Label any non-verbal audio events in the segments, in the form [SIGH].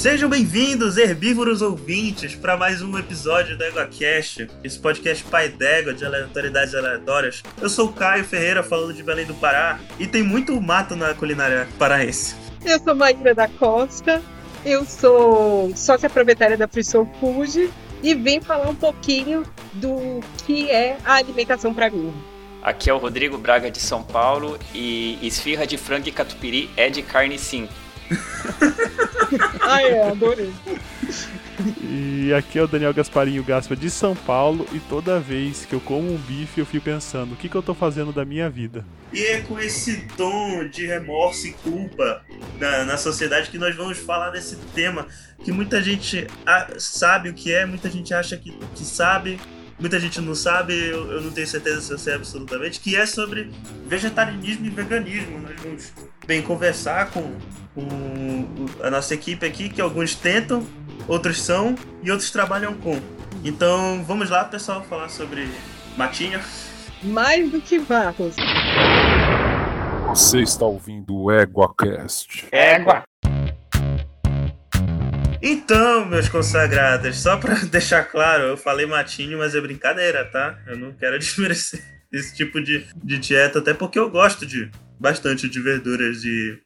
Sejam bem-vindos, herbívoros ouvintes, para mais um episódio do EgoCast, esse podcast pai d'égua de aleatoriedades aleatórias. Eu sou o Caio Ferreira, falando de Belém do Pará, e tem muito mato na culinária paraense. Eu sou Maíra da Costa, eu sou sócia proprietária da Frissou Food e vim falar um pouquinho do que é a alimentação para mim. Aqui é o Rodrigo Braga de São Paulo e esfirra de frango e catupiry é de carne sim. [LAUGHS] ah, é, adorei. E aqui é o Daniel Gasparinho Gaspa de São Paulo e toda vez que eu como um bife eu fico pensando, o que, que eu tô fazendo da minha vida? E é com esse tom de remorso e culpa na, na sociedade que nós vamos falar desse tema que muita gente sabe o que é, muita gente acha que, que sabe, muita gente não sabe, eu, eu, não tenho certeza se eu sei absolutamente, que é sobre vegetarianismo e veganismo. Nós vamos bem conversar com, com a nossa equipe aqui, que alguns tentam, outros são e outros trabalham com. Então vamos lá, pessoal, falar sobre matinha. Mais do que vacos. Você está ouvindo o EguaCast. Égua! Então, meus consagrados, só para [LAUGHS] deixar claro, eu falei matinho, mas é brincadeira, tá? Eu não quero [LAUGHS] desmerecer esse tipo de, de dieta, até porque eu gosto de bastante de verduras e,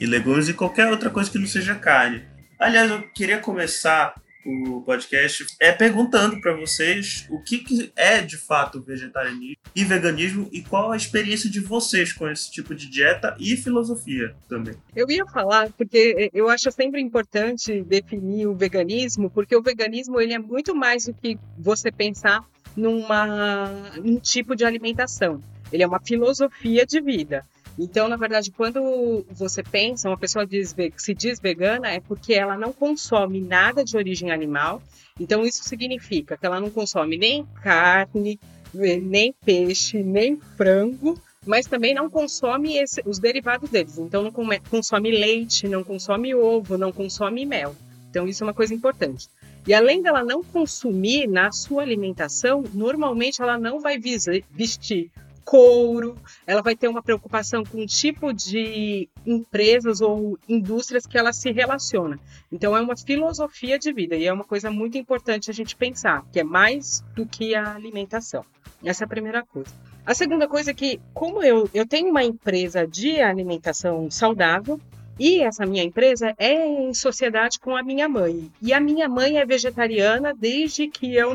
e legumes e qualquer outra coisa que não seja carne. Aliás, eu queria começar o podcast é perguntando para vocês o que, que, é de fato vegetarianismo e veganismo e qual a experiência de vocês com esse tipo de dieta e filosofia também. Eu ia falar porque eu acho sempre importante definir o veganismo, porque o veganismo ele é muito mais do que você pensar numa num tipo de alimentação. Ele é uma filosofia de vida. Então, na verdade, quando você pensa, uma pessoa diz, se diz vegana, é porque ela não consome nada de origem animal. Então, isso significa que ela não consome nem carne, nem peixe, nem frango, mas também não consome esse, os derivados deles. Então, não consome leite, não consome ovo, não consome mel. Então, isso é uma coisa importante. E além dela não consumir na sua alimentação, normalmente ela não vai vestir couro, ela vai ter uma preocupação com o tipo de empresas ou indústrias que ela se relaciona. Então é uma filosofia de vida e é uma coisa muito importante a gente pensar, que é mais do que a alimentação. Essa é a primeira coisa. A segunda coisa é que, como eu, eu tenho uma empresa de alimentação saudável, e essa minha empresa é em sociedade com a minha mãe. E a minha mãe é vegetariana desde que eu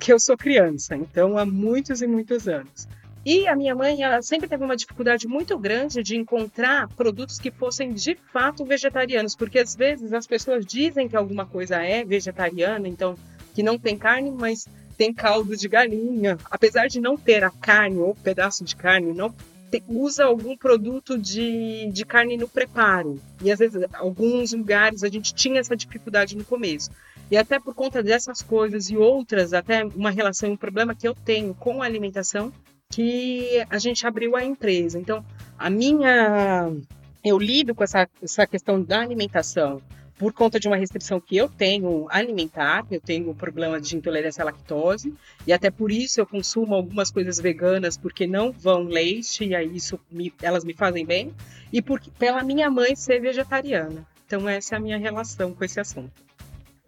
que eu sou criança, então há muitos e muitos anos. E a minha mãe, ela sempre teve uma dificuldade muito grande de encontrar produtos que fossem de fato vegetarianos, porque às vezes as pessoas dizem que alguma coisa é vegetariana, então que não tem carne, mas tem caldo de galinha. Apesar de não ter a carne ou pedaço de carne, não usa algum produto de, de carne no preparo. E às vezes, alguns lugares a gente tinha essa dificuldade no começo. E até por conta dessas coisas e outras, até uma relação, um problema que eu tenho com a alimentação, que a gente abriu a empresa. Então, a minha. Eu lido com essa, essa questão da alimentação por conta de uma restrição que eu tenho alimentar, eu tenho um problema de intolerância à lactose, e até por isso eu consumo algumas coisas veganas porque não vão leite, e aí isso me, elas me fazem bem, e por, pela minha mãe ser vegetariana. Então essa é a minha relação com esse assunto.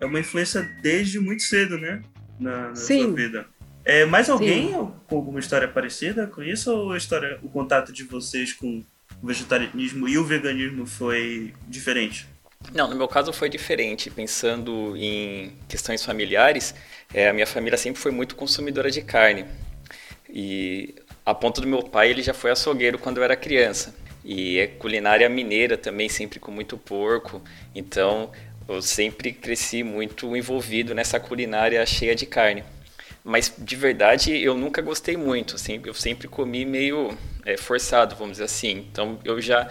É uma influência desde muito cedo, né? Na, na Sim. sua vida. É, mais alguém Sim. com alguma história parecida com isso? Ou a história, o contato de vocês com o vegetarianismo e o veganismo foi diferente? Não, no meu caso foi diferente. Pensando em questões familiares, é, a minha família sempre foi muito consumidora de carne. E a ponto do meu pai, ele já foi açougueiro quando eu era criança. E é culinária mineira também, sempre com muito porco. Então, eu sempre cresci muito envolvido nessa culinária cheia de carne. Mas de verdade eu nunca gostei muito, assim, eu sempre comi meio é, forçado, vamos dizer assim. Então eu já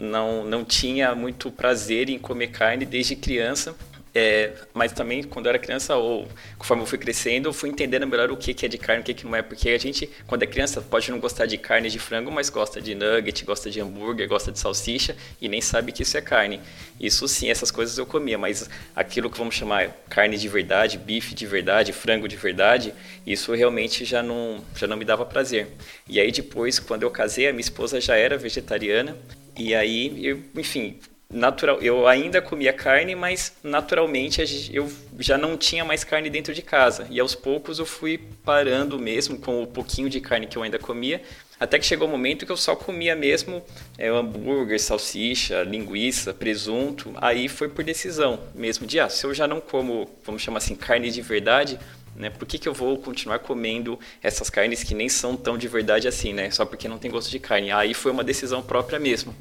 não, não tinha muito prazer em comer carne desde criança. É, mas também quando eu era criança ou conforme eu fui crescendo, eu fui entendendo melhor o que, que é de carne, o que, que não é, porque a gente, quando é criança, pode não gostar de carne de frango, mas gosta de nugget, gosta de hambúrguer, gosta de salsicha e nem sabe que isso é carne. Isso sim, essas coisas eu comia, mas aquilo que vamos chamar carne de verdade, bife de verdade, frango de verdade, isso realmente já não, já não me dava prazer. E aí depois, quando eu casei, a minha esposa já era vegetariana e aí, eu, enfim, natural, eu ainda comia carne, mas naturalmente eu já não tinha mais carne dentro de casa. E aos poucos eu fui parando mesmo com o pouquinho de carne que eu ainda comia, até que chegou o um momento que eu só comia mesmo é, hambúrguer, salsicha, linguiça, presunto. Aí foi por decisão mesmo de, ah, se eu já não como, vamos chamar assim, carne de verdade, né? Por que, que eu vou continuar comendo essas carnes que nem são tão de verdade assim, né? Só porque não tem gosto de carne. Aí foi uma decisão própria mesmo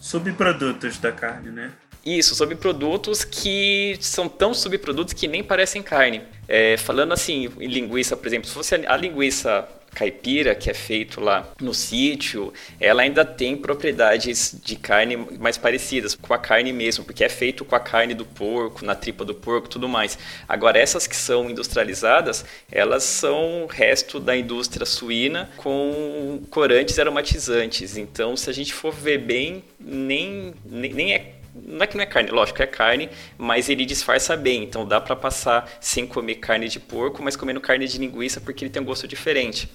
subprodutos da carne, né? Isso, subprodutos que são tão subprodutos que nem parecem carne. É, falando assim, em linguiça, por exemplo, se fosse a linguiça caipira que é feito lá no sítio, ela ainda tem propriedades de carne mais parecidas com a carne mesmo, porque é feito com a carne do porco, na tripa do porco, tudo mais. Agora essas que são industrializadas, elas são resto da indústria suína com corantes aromatizantes. Então, se a gente for ver bem, nem nem, nem é não é que não é carne, lógico, é carne, mas ele disfarça bem. Então dá para passar sem comer carne de porco, mas comendo carne de linguiça porque ele tem um gosto diferente.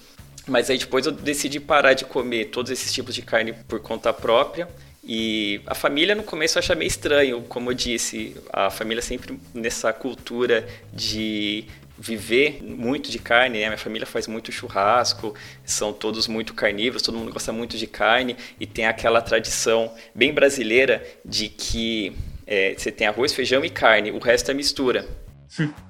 Mas aí depois eu decidi parar de comer todos esses tipos de carne por conta própria. E a família no começo acha meio estranho, como eu disse, a família sempre nessa cultura de viver muito de carne, né? Minha família faz muito churrasco, são todos muito carnívoros, todo mundo gosta muito de carne e tem aquela tradição bem brasileira de que é, você tem arroz, feijão e carne, o resto é mistura. [LAUGHS]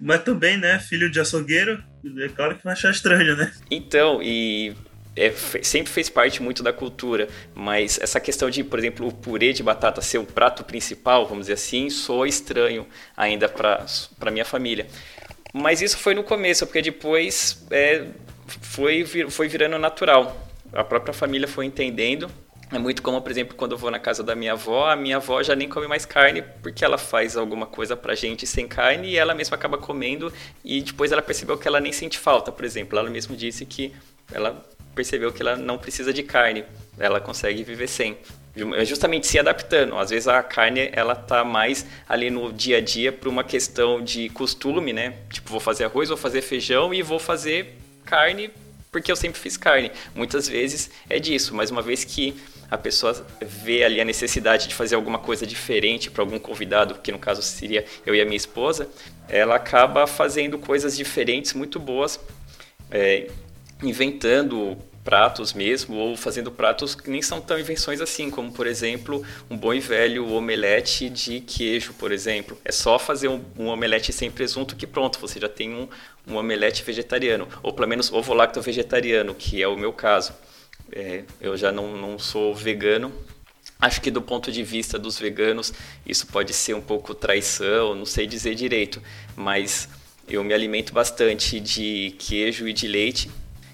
Mas também, né, filho de açougueiro, é claro que vai achar estranho, né? Então, e é, sempre fez parte muito da cultura, mas essa questão de, por exemplo, o purê de batata ser o prato principal, vamos dizer assim, soa estranho ainda para minha família. Mas isso foi no começo, porque depois é, foi, foi virando natural. A própria família foi entendendo. É muito como, por exemplo, quando eu vou na casa da minha avó, a minha avó já nem come mais carne porque ela faz alguma coisa pra gente sem carne e ela mesma acaba comendo e depois ela percebeu que ela nem sente falta, por exemplo. Ela mesma disse que ela percebeu que ela não precisa de carne, ela consegue viver sem. É justamente se adaptando. Às vezes a carne ela tá mais ali no dia a dia por uma questão de costume, né? Tipo, vou fazer arroz, vou fazer feijão e vou fazer carne porque eu sempre fiz carne. Muitas vezes é disso, mas uma vez que a pessoa vê ali a necessidade de fazer alguma coisa diferente para algum convidado, que no caso seria eu e a minha esposa, ela acaba fazendo coisas diferentes muito boas, é, inventando pratos mesmo, ou fazendo pratos que nem são tão invenções assim, como por exemplo um bom e velho omelete de queijo, por exemplo. É só fazer um, um omelete sem presunto que pronto, você já tem um, um omelete vegetariano, ou pelo menos ovo lacto vegetariano, que é o meu caso. É, eu já não, não sou vegano, Acho que do ponto de vista dos veganos, isso pode ser um pouco traição, não sei dizer direito, mas eu me alimento bastante de queijo e de leite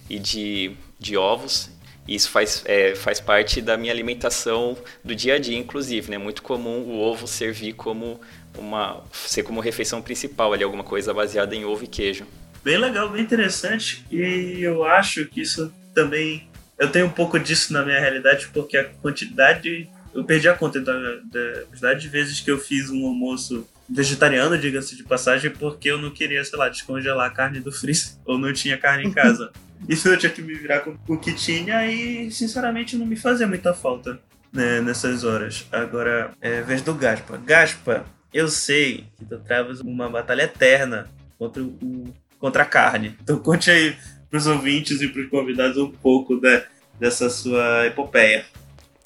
e de de ovos. E isso faz, é, faz parte da minha alimentação do dia a dia, inclusive. É né? muito comum o ovo servir como uma ser como refeição principal ali, alguma coisa baseada em ovo e queijo. Bem legal, bem interessante. E eu acho que isso também. Eu tenho um pouco disso na minha realidade, porque a quantidade. Eu perdi a conta da, da quantidade de vezes que eu fiz um almoço vegetariano, diga-se de passagem, porque eu não queria, sei lá, descongelar a carne do freezer ou não tinha carne em [LAUGHS] casa. Isso eu tinha que me virar com o que tinha e, sinceramente, não me fazia muita falta né, nessas horas. Agora, é vez do Gaspa. Gaspa, eu sei que tu travas uma batalha eterna contra, o, contra a carne. Então conte aí pros ouvintes e pros convidados um pouco dessa sua epopeia.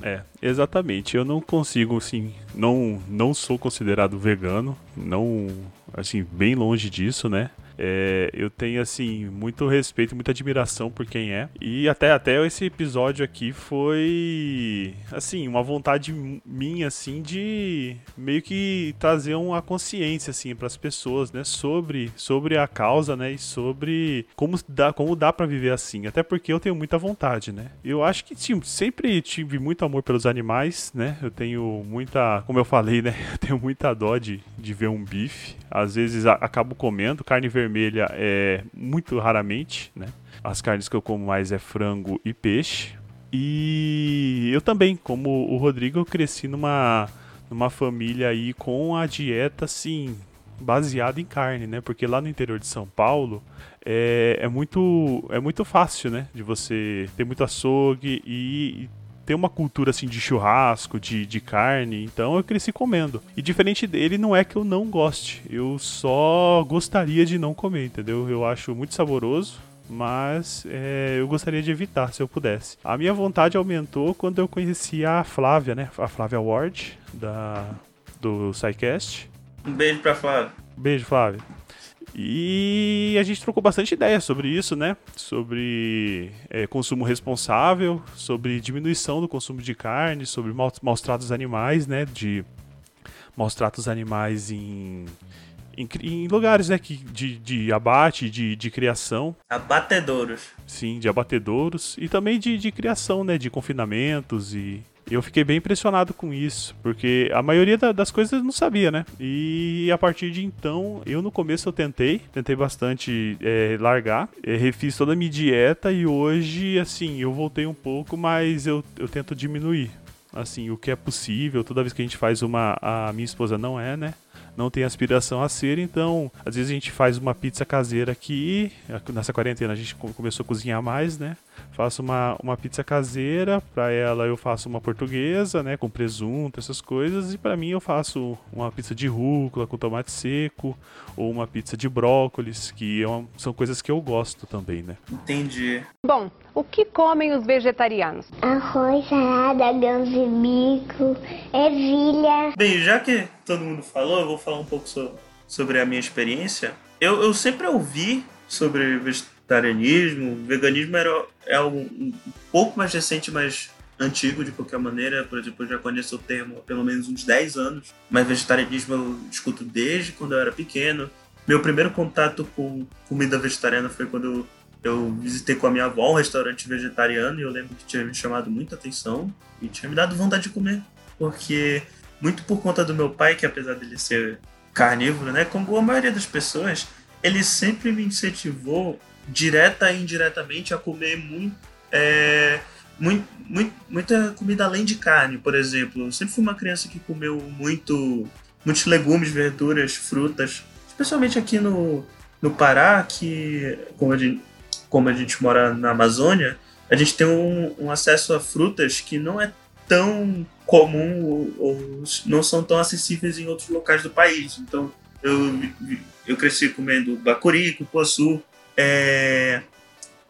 É, exatamente. Eu não consigo, assim, não, não sou considerado vegano, não, assim, bem longe disso, né? É, eu tenho, assim, muito respeito, muita admiração por quem é. E até, até esse episódio aqui foi, assim, uma vontade minha, assim, de meio que trazer uma consciência, assim, para as pessoas, né? Sobre, sobre a causa, né? E sobre como dá, como dá para viver assim. Até porque eu tenho muita vontade, né? Eu acho que sim, sempre tive muito amor pelos animais, né? Eu tenho muita, como eu falei, né? [LAUGHS] Eu tenho muita dó de, de ver um bife. Às vezes acabo comendo carne vermelha vermelha é muito raramente, né? As carnes que eu como mais é frango e peixe. E eu também, como o Rodrigo, eu cresci numa, numa família aí com a dieta assim baseada em carne, né? Porque lá no interior de São Paulo é, é muito é muito fácil, né? De você ter muito açougue e, tem uma cultura assim de churrasco, de, de carne, então eu cresci comendo. E diferente dele, não é que eu não goste, eu só gostaria de não comer, entendeu? Eu acho muito saboroso, mas é, eu gostaria de evitar se eu pudesse. A minha vontade aumentou quando eu conheci a Flávia, né? A Flávia Ward, da, do SciCast. Um beijo pra Flávia. Beijo, Flávia. E a gente trocou bastante ideia sobre isso, né? Sobre é, consumo responsável, sobre diminuição do consumo de carne, sobre maus, maus tratos animais, né? De maus tratos animais em, em, em lugares né, que, de, de abate, de, de criação. Abatedouros. Sim, de abatedouros. E também de, de criação, né? De confinamentos e eu fiquei bem impressionado com isso, porque a maioria da, das coisas eu não sabia, né? E a partir de então, eu no começo eu tentei, tentei bastante é, largar, é, refiz toda a minha dieta e hoje, assim, eu voltei um pouco, mas eu, eu tento diminuir. Assim, o que é possível, toda vez que a gente faz uma. A minha esposa não é, né? não tem aspiração a ser, então às vezes a gente faz uma pizza caseira aqui, nessa quarentena a gente começou a cozinhar mais, né? Faço uma, uma pizza caseira, para ela eu faço uma portuguesa, né, com presunto, essas coisas, e para mim eu faço uma pizza de rúcula com tomate seco, ou uma pizza de brócolis, que é uma, são coisas que eu gosto também, né? Entendi. Bom, o que comem os vegetarianos? Arroz, salada, grãos de bico, ervilha. Bem, já que todo mundo falou, eu vou falar um pouco so sobre a minha experiência. Eu, eu sempre ouvi sobre vegetarianismo, veganismo era, é um, um pouco mais recente, mas antigo de qualquer maneira. Por exemplo, eu já conheço o termo há pelo menos uns 10 anos, mas vegetarianismo eu escuto desde quando eu era pequeno. Meu primeiro contato com comida vegetariana foi quando eu visitei com a minha avó um restaurante vegetariano e eu lembro que tinha me chamado muita atenção e tinha me dado vontade de comer. Porque, muito por conta do meu pai, que apesar dele ser carnívoro, né, como a maioria das pessoas, ele sempre me incentivou, direta e indiretamente, a comer muito, é, muito, muito, muita comida além de carne, por exemplo. Eu sempre fui uma criança que comeu muito, muitos legumes, verduras, frutas, especialmente aqui no, no Pará, que, como a gente, como a gente mora na Amazônia, a gente tem um, um acesso a frutas que não é tão comum ou, ou, não são tão acessíveis em outros locais do país. Então, eu, eu cresci comendo bacuri, cupuaçu, é,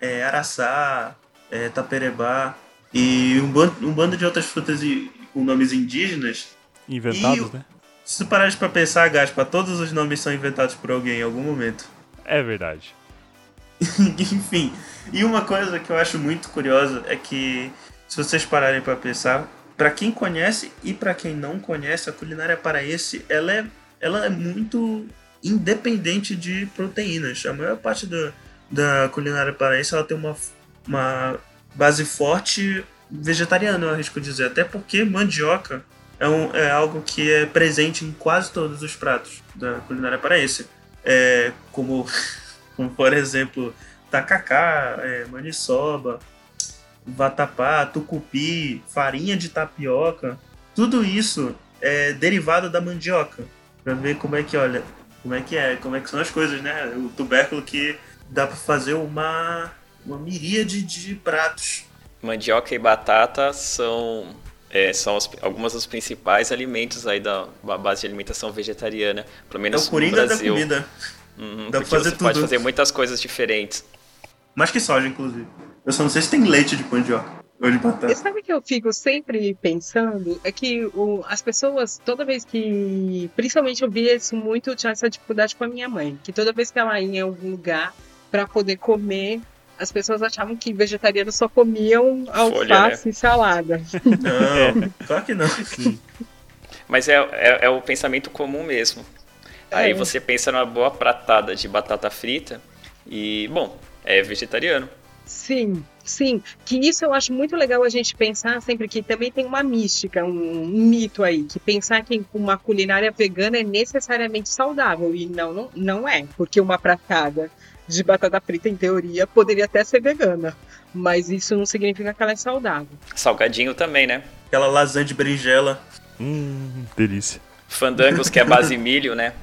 é, araçá, é, taperebá e um bando, um bando de outras frutas e, com nomes indígenas. Inventados, e, né? Se tu parares pra pensar, Gaspa, todos os nomes são inventados por alguém em algum momento. É verdade. [LAUGHS] Enfim, e uma coisa que eu acho muito curiosa é que, se vocês pararem para pensar, para quem conhece e para quem não conhece, a culinária paraense ela é, ela é muito independente de proteínas. A maior parte do, da culinária paraense ela tem uma, uma base forte vegetariana, eu arrisco dizer. Até porque mandioca é, um, é algo que é presente em quase todos os pratos da culinária paraense. É, como [LAUGHS] como por exemplo tacacá, é, maniçoba, vatapá, tucupi, farinha de tapioca, tudo isso é derivado da mandioca. Para ver como é que, olha, como é que é, como é que são as coisas, né? O tubérculo que dá para fazer uma uma miríade de pratos. Mandioca e batata são é, são os, algumas dos principais alimentos aí da, da base de alimentação vegetariana, pelo menos é o no Brasil. da comida. Uhum, Dá pra fazer você tudo. pode fazer muitas coisas diferentes. Mais que soja, inclusive. Eu só não sei se tem leite de mandioca. Ou de batata. E sabe que eu fico sempre pensando? É que o, as pessoas, toda vez que. Principalmente eu vi isso muito, tinha essa dificuldade com a minha mãe. Que toda vez que ela ia em algum lugar para poder comer, as pessoas achavam que vegetarianos só comiam alface Folha, né? e salada. Não, [LAUGHS] claro que não. Mas é, é, é, o pensamento comum mesmo. Aí é. você pensa numa boa pratada de batata frita e, bom, é vegetariano. Sim, sim. Que isso eu acho muito legal a gente pensar sempre que também tem uma mística, um, mito aí, que pensar que uma culinária vegana é necessariamente saudável. E não, não, não é, porque uma pratada de batata frita, em teoria, poderia até ser vegana. Mas isso não significa que ela é saudável. Salgadinho também, né? Aquela lasanha de berinjela. Hum, delícia. Fandangos, que é base [LAUGHS] milho, né?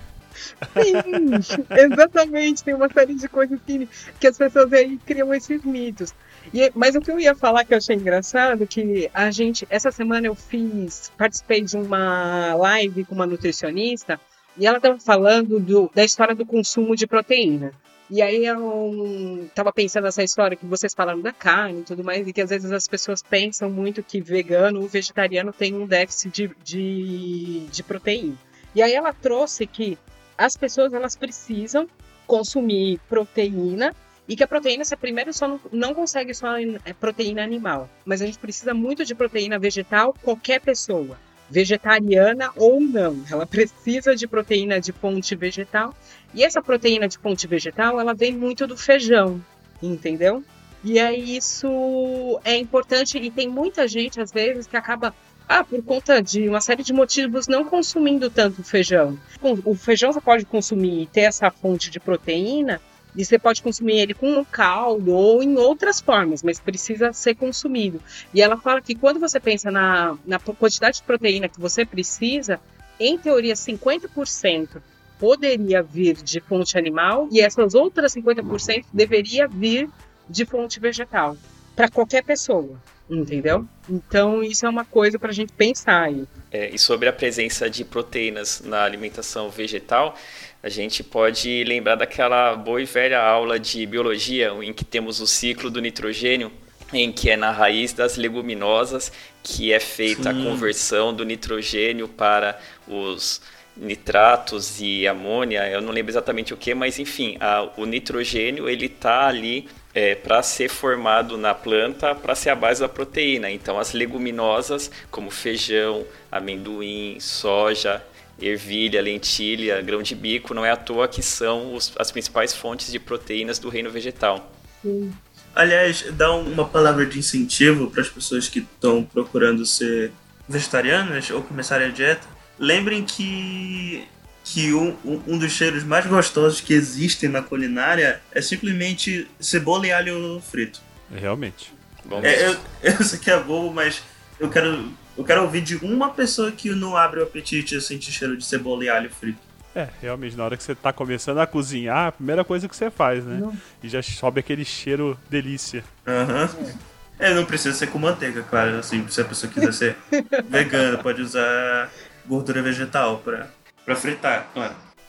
Sim, exatamente. Tem uma série de coisas que, que as pessoas aí criam esses mitos. E, mas o que eu ia falar que eu achei engraçado, que a gente, essa semana eu fiz, participei de uma live com uma nutricionista e ela estava falando do, da história do consumo de proteína. E aí eu estava pensando nessa história que vocês falaram da carne e tudo mais, e que às vezes as pessoas pensam muito que vegano ou vegetariano tem um déficit de, de, de proteína. E aí ela trouxe que as pessoas elas precisam consumir proteína e que a proteína, você primeiro só não, não consegue só é, proteína animal, mas a gente precisa muito de proteína vegetal, qualquer pessoa, vegetariana ou não. Ela precisa de proteína de fonte vegetal. E essa proteína de fonte vegetal, ela vem muito do feijão, entendeu? E aí isso é importante e tem muita gente às vezes que acaba ah, por conta de uma série de motivos não consumindo tanto feijão. O feijão você pode consumir e ter essa fonte de proteína, e você pode consumir ele com um caldo ou em outras formas, mas precisa ser consumido. E ela fala que quando você pensa na, na quantidade de proteína que você precisa, em teoria 50% poderia vir de fonte animal e essas outras 50% deveria vir de fonte vegetal para qualquer pessoa entendeu? Então isso é uma coisa para a gente pensar aí. É, e sobre a presença de proteínas na alimentação vegetal, a gente pode lembrar daquela boa e velha aula de biologia em que temos o ciclo do nitrogênio, em que é na raiz das leguminosas que é feita Sim. a conversão do nitrogênio para os nitratos e amônia, eu não lembro exatamente o que, mas enfim, a, o nitrogênio ele está ali é, para ser formado na planta para ser a base da proteína. Então, as leguminosas, como feijão, amendoim, soja, ervilha, lentilha, grão de bico, não é à toa que são os, as principais fontes de proteínas do reino vegetal. Sim. Aliás, dá uma palavra de incentivo para as pessoas que estão procurando ser vegetarianas ou começarem a dieta. Lembrem que que um, um dos cheiros mais gostosos que existem na culinária é simplesmente cebola e alho frito. Realmente. É, eu, [LAUGHS] eu sei que é bobo, mas eu quero, eu quero ouvir de uma pessoa que não abre o apetite a sentir cheiro de cebola e alho frito. É, realmente, na hora que você tá começando a cozinhar, a primeira coisa que você faz, né? Não. E já sobe aquele cheiro delícia. Aham. Uhum. É, não precisa ser com manteiga, claro. Assim, se a pessoa quiser ser [LAUGHS] vegana, pode usar gordura vegetal pra para fritar.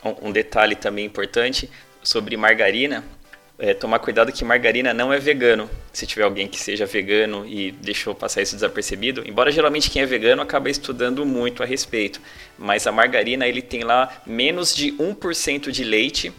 Um, um detalhe também importante sobre margarina, é, tomar cuidado que margarina não é vegano. Se tiver alguém que seja vegano e deixou passar isso desapercebido, embora geralmente quem é vegano acaba estudando muito a respeito, mas a margarina ele tem lá menos de 1% de leite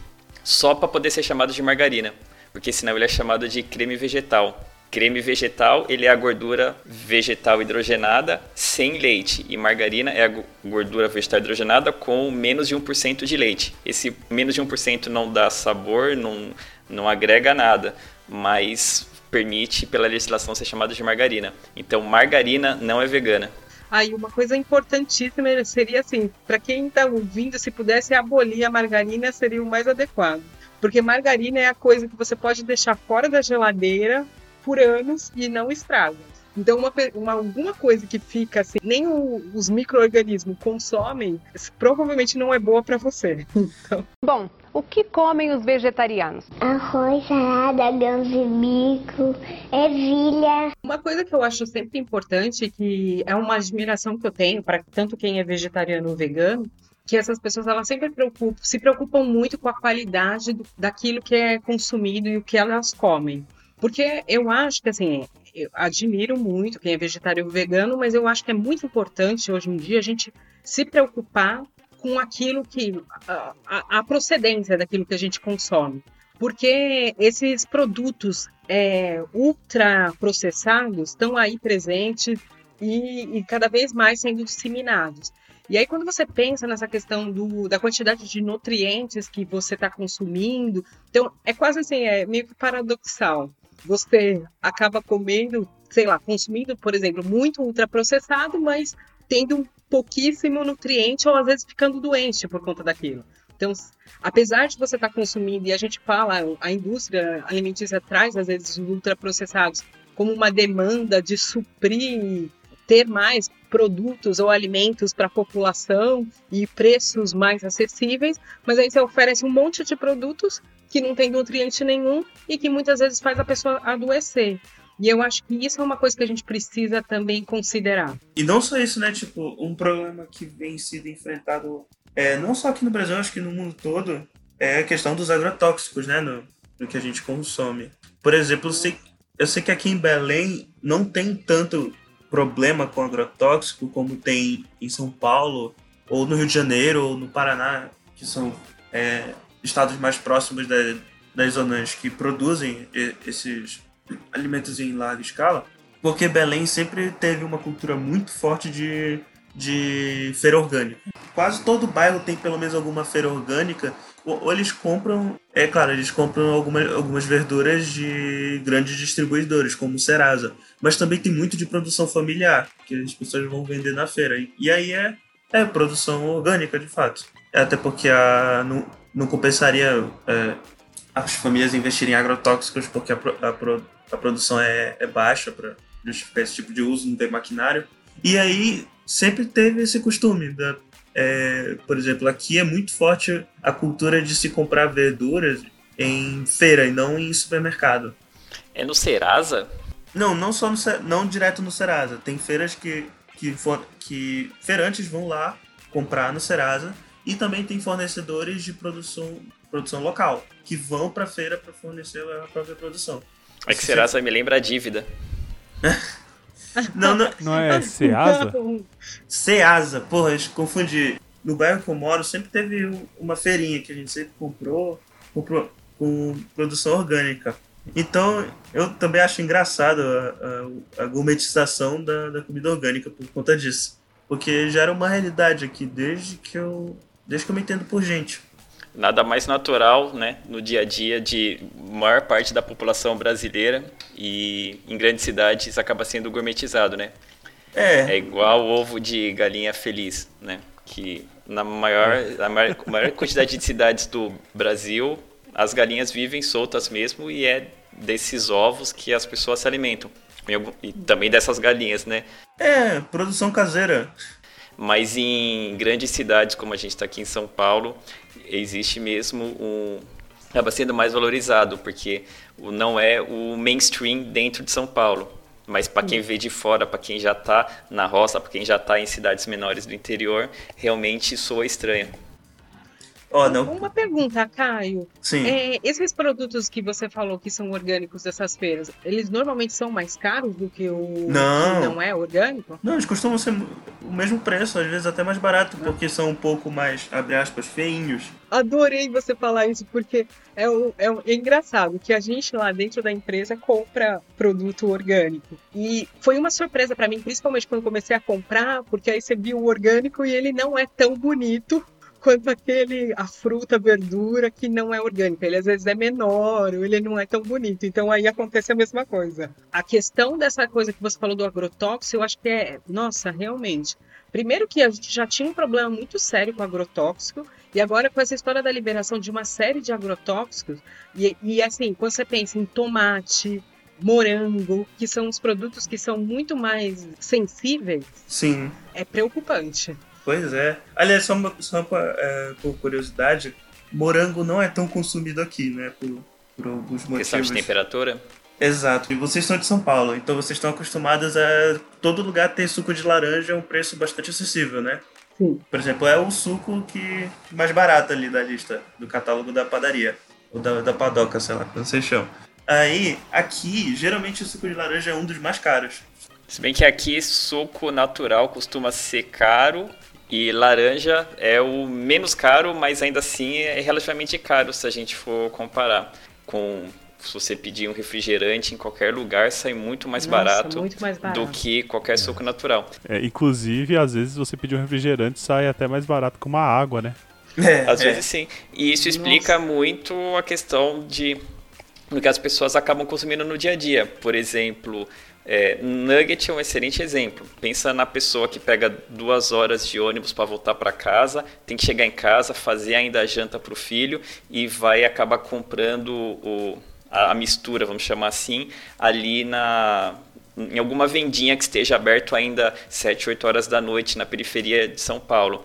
só para poder ser chamado de margarina, porque senão ele é chamado de creme vegetal. Creme vegetal, ele é a gordura vegetal hidrogenada sem leite. E margarina é a gordura vegetal hidrogenada com menos de 1% de leite. Esse menos de 1% não dá sabor, não, não agrega nada, mas permite, pela legislação, ser chamada de margarina. Então, margarina não é vegana. Aí, uma coisa importantíssima seria assim: para quem está ouvindo, se pudesse abolir a margarina, seria o mais adequado. Porque margarina é a coisa que você pode deixar fora da geladeira por anos e não estraga. Então, uma, uma, alguma coisa que fica assim, nem o, os micro-organismos consomem, provavelmente não é boa para você. [LAUGHS] Então... Bom, o que comem os vegetarianos? Arroz, salada, grãos de bico, ervilha. Uma coisa que eu acho sempre importante, que é uma admiração que eu tenho para tanto quem é vegetariano ou vegano, que essas pessoas elas sempre preocupam, se preocupam muito com a qualidade do, daquilo que é consumido e o que elas comem. Porque eu acho que, assim, eu admiro muito quem é vegetariano ou vegano, mas eu acho que é muito importante hoje em dia a gente se preocupar com aquilo que. a, a, procedência daquilo que a gente consome. Porque esses produtos é, ultraprocessados estão aí presentes e, e, cada vez mais sendo disseminados. E aí, quando você pensa nessa questão do, da quantidade de nutrientes que você está consumindo, então é quase assim, é meio que paradoxal você acaba comendo, sei lá, consumindo, por exemplo, muito ultraprocessado, mas tendo pouquíssimo nutriente ou às vezes ficando doente por conta daquilo. Então, apesar de você estar tá consumindo, e a gente fala, a indústria alimentícia traz às vezes os ultraprocessados como uma demanda de suprir, ter mais produtos ou alimentos para a população e preços mais acessíveis, mas aí você oferece um monte de produtos que não tem nutriente nenhum e que muitas vezes faz a pessoa adoecer. E eu acho que isso é uma coisa que a gente precisa também considerar. E não só isso, né? Tipo, um problema que vem sido enfrentado é, não só aqui no Brasil, acho que no mundo todo, é a questão dos agrotóxicos, né? No, no que a gente consome. Por exemplo, eu sei, eu sei que aqui em Belém não tem tanto problema com agrotóxico como tem em São Paulo, ou no Rio de Janeiro, ou no Paraná, que são é, estados mais próximos da, das zonas que produzem esses alimentos em larga escala, porque Belém sempre teve uma cultura muito forte de, de feira orgânica. Quase todo bairro tem pelo menos alguma feira orgânica, ou, ou eles compram, é claro, eles compram alguma, algumas verduras de grandes distribuidores, como Serasa, mas também tem muito de produção familiar, que as pessoas vão vender na feira. E, aí é, é produção orgânica, de fato. Até porque a, não, não compensaria é, as famílias investirem em agrotóxicos porque a, a, a produção é, é baixa para justificar esse tipo de uso, não tem maquinário. E aí sempre teve esse costume da é, por exemplo, aqui é muito forte a cultura de se comprar verduras em feira e não em supermercado. É no Serasa? Não, não só no, não direto no Serasa. Tem feiras que, que, for, que feirantes vão lá comprar no Serasa e também tem fornecedores de produção, produção local que vão para a feira para fornecer a própria produção. É que Serasa me lembra a dívida. [LAUGHS] não, não, não é Ceasa? Ceasa, [LAUGHS] porra, eu confundi. No bairro que eu moro sempre teve uma feirinha que a gente sempre comprou, comprou com produção orgânica. Então, eu também acho engraçado a, a, a gourmetização da, da comida orgânica por conta disso. Porque já era uma realidade aqui desde que eu desde que eu me entendo por gente. Nada mais natural, né, no dia a dia de maior parte da população brasileira e em grandes cidades acaba sendo gourmetizado, né? É. É igual ovo de galinha feliz, né? Que na maior, na maior, [LAUGHS] maior quantidade de cidades do Brasil, as galinhas vivem soltas mesmo e é desses ovos que as pessoas se alimentam. E também dessas galinhas, né? É, produção caseira. Mas em grandes cidades, como a gente está aqui em São Paulo, existe mesmo um. acaba sendo mais valorizado, porque não é o mainstream dentro de São Paulo. Mas para quem vê de fora, para quem já está na roça, para quem já está em cidades menores do interior, realmente soa estranho. Oh, não. Uma pergunta, Caio. Sim. É, esses produtos que você falou que são orgânicos dessas feiras, eles normalmente são mais caros do que o não. que não é orgânico? Não, eles costumam ser o mesmo preço, às vezes até mais barato, porque são um pouco mais, abre aspas, feinhos. Adorei você falar isso, porque é, o, é, o, é engraçado que a gente lá dentro da empresa compra produto orgânico. E foi uma surpresa para mim, principalmente quando comecei a comprar, porque aí você viu o orgânico e ele não é tão bonito quanto aquele a fruta, a verdura que não é orgânica. Ele às vezes é menor, ou ele não é tão bonito. Então aí acontece a mesma coisa. A questão dessa coisa que você falou do agrotóxico, eu acho que é, nossa, realmente. Primeiro que a gente já tinha um problema muito sério com agrotóxico, e agora com essa história da liberação de uma série de agrotóxicos, e, e assim, quando você pensa em tomate, morango, que são os produtos que são muito mais sensíveis, Sim. é preocupante. Pois é. Aliás, só, só pra, é, por curiosidade, morango não é tão consumido aqui, né? Por, por alguns motivos. Questão de temperatura? Exato. E vocês estão de São Paulo, então vocês estão acostumados a todo lugar ter suco de laranja a um preço bastante acessível, né? Sim. Por exemplo, é o suco que mais barato ali da lista do catálogo da padaria. Ou da, da padoca, sei lá, como vocês chamam. Aí, aqui, geralmente o suco de laranja é um dos mais caros. Se bem que aqui suco natural costuma ser caro e laranja é o menos caro, mas ainda assim é relativamente caro se a gente for comparar com se você pedir um refrigerante em qualquer lugar, sai muito mais, Nossa, barato, muito mais barato do que qualquer suco natural. É, inclusive, às vezes você pedir um refrigerante sai até mais barato que uma água, né? É, Às é. vezes sim. E isso explica muito a questão de do que as pessoas acabam consumindo no dia a dia. Por exemplo, é, nugget é um excelente exemplo. Pensa na pessoa que pega duas horas de ônibus para voltar para casa, tem que chegar em casa, fazer ainda a janta para o filho e vai acabar comprando o, a, a mistura, vamos chamar assim, ali na em alguma vendinha que esteja aberto ainda 7, 8 horas da noite na periferia de São Paulo.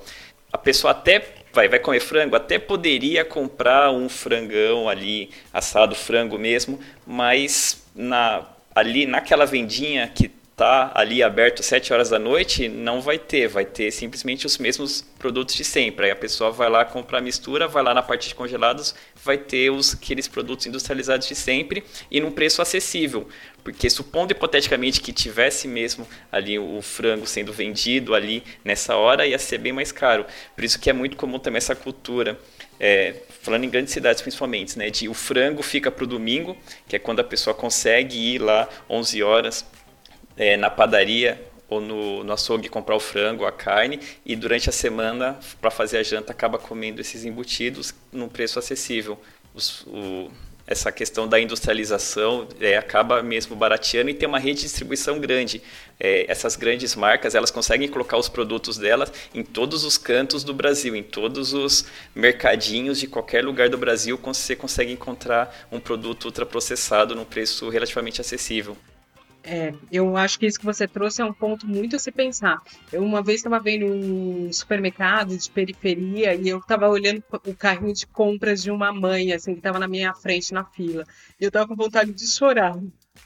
A pessoa até vai, vai comer frango, até poderia comprar um frangão ali, assado frango mesmo, mas na ali naquela vendinha que tá ali aberto às 7 horas da noite, não vai ter, vai ter simplesmente os mesmos produtos de sempre. Aí a pessoa vai lá comprar a mistura, vai lá na parte de congelados, vai ter os aqueles produtos industrializados de sempre e num preço acessível. Porque supondo hipoteticamente que tivesse mesmo ali o frango sendo vendido ali nessa hora, ia ser bem mais caro. Por isso que é muito comum também essa cultura é, falando em grandes cidades principalmente, né, de o frango fica para o domingo, que é quando a pessoa consegue ir lá 11 horas é, na padaria ou no, no açougue comprar o frango, a carne, e durante a semana, para fazer a janta, acaba comendo esses embutidos num preço acessível. Os, o, essa questão da industrialização é, acaba mesmo barateando e tem uma rede de distribuição grande. É, essas grandes marcas elas conseguem colocar os produtos delas em todos os cantos do Brasil, em todos os mercadinhos de qualquer lugar do Brasil, você consegue encontrar um produto ultraprocessado num preço relativamente acessível. É, eu acho que isso que você trouxe é um ponto muito a se pensar. Eu uma vez estava vendo um supermercado de periferia e eu estava olhando o carrinho de compras de uma mãe, assim, que estava na minha frente na fila. E eu estava com vontade de chorar.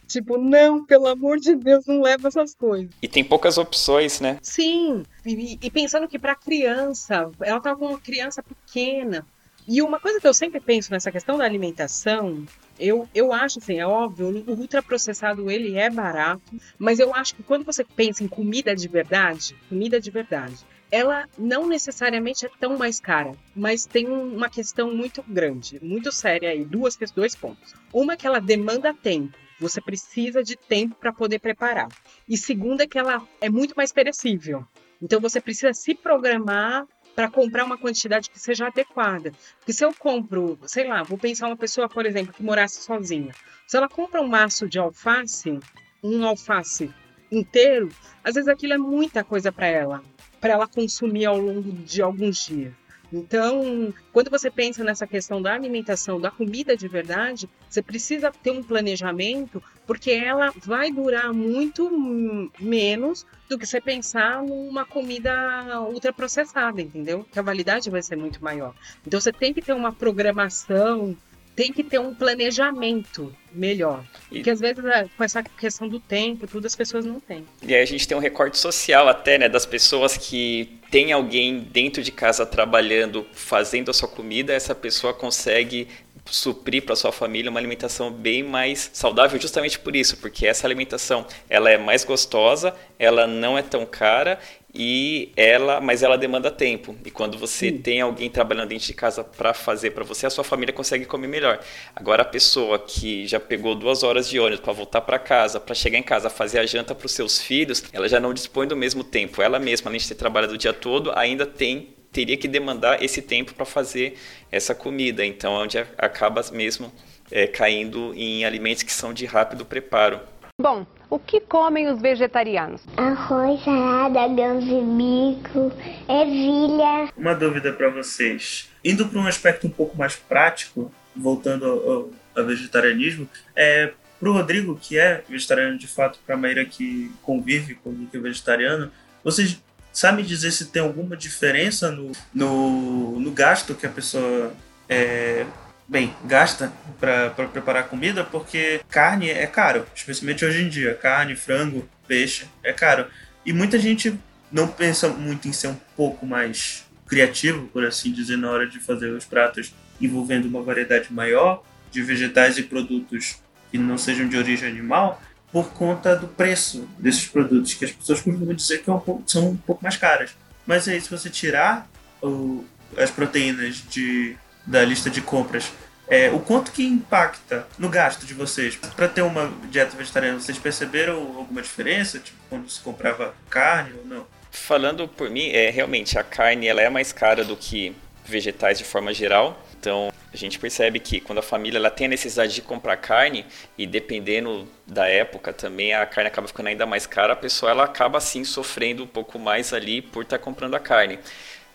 Tipo, não, pelo amor de Deus, não leva essas coisas. E tem poucas opções, né? Sim, e, e pensando que para criança, ela estava com uma criança pequena. E uma coisa que eu sempre penso nessa questão da alimentação eu, eu acho assim, é óbvio, o ultraprocessado ele é barato, mas eu acho que quando você pensa em comida de verdade, comida de verdade, ela não necessariamente é tão mais cara, mas tem uma questão muito grande, muito séria aí, duas, dois pontos. Uma é que ela demanda tempo, você precisa de tempo para poder preparar. E segunda é que ela é muito mais perecível. Então você precisa se programar para comprar uma quantidade que seja adequada. Porque se eu compro, sei lá, vou pensar uma pessoa, por exemplo, que morasse sozinha. Se ela compra um maço de alface, um alface inteiro, às vezes aquilo é muita coisa para ela, para ela consumir ao longo de alguns dias. Então, quando você pensa nessa questão da alimentação, da comida de verdade, você precisa ter um planejamento, porque ela vai durar muito menos do que você pensar numa comida ultraprocessada, entendeu? Que a validade vai ser muito maior. Então, você tem que ter uma programação tem que ter um planejamento melhor. E... Porque às vezes é, com essa questão do tempo, tudo as pessoas não têm. E aí a gente tem um recorte social até, né, das pessoas que tem alguém dentro de casa trabalhando, fazendo a sua comida, essa pessoa consegue suprir para sua família uma alimentação bem mais saudável justamente por isso, porque essa alimentação ela é mais gostosa, ela não é tão cara e ela, mas ela demanda tempo. E quando você Sim. tem alguém trabalhando dentro de casa para fazer para você, a sua família consegue comer melhor. Agora a pessoa que já pegou duas horas de ônibus para voltar para casa, para chegar em casa, fazer a janta para os seus filhos, ela já não dispõe do mesmo tempo. Ela mesma, além de ter trabalhado o dia todo, ainda tem teria que demandar esse tempo para fazer essa comida. Então, é onde acaba mesmo é, caindo em alimentos que são de rápido preparo. Bom, o que comem os vegetarianos? Arroz, salada, grãos de bico, ervilha. Uma dúvida para vocês. Indo para um aspecto um pouco mais prático, voltando ao, ao vegetarianismo, é, para o Rodrigo, que é vegetariano de fato, para a Maíra que convive com o vegetariano, vocês sabem dizer se tem alguma diferença no, no, no gasto que a pessoa é, bem, gasta para preparar comida, porque carne é caro, especialmente hoje em dia. Carne, frango, peixe é caro. E muita gente não pensa muito em ser um pouco mais criativo, por assim dizer, na hora de fazer os pratos envolvendo uma variedade maior de vegetais e produtos que não sejam de origem animal, por conta do preço desses produtos, que as pessoas costumam dizer que é são um pouco mais caras. Mas aí, se você tirar o, as proteínas de da lista de compras, é, o quanto que impacta no gasto de vocês? Para ter uma dieta vegetariana, vocês perceberam alguma diferença? Tipo, quando se comprava carne ou não? Falando por mim, é realmente a carne ela é mais cara do que vegetais de forma geral. Então, a gente percebe que quando a família ela tem a necessidade de comprar carne e dependendo da época também a carne acaba ficando ainda mais cara, a pessoa ela acaba sim sofrendo um pouco mais ali por estar tá comprando a carne.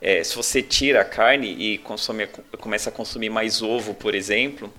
É, se você tira a carne e consome, começa a consumir mais ovo, por exemplo,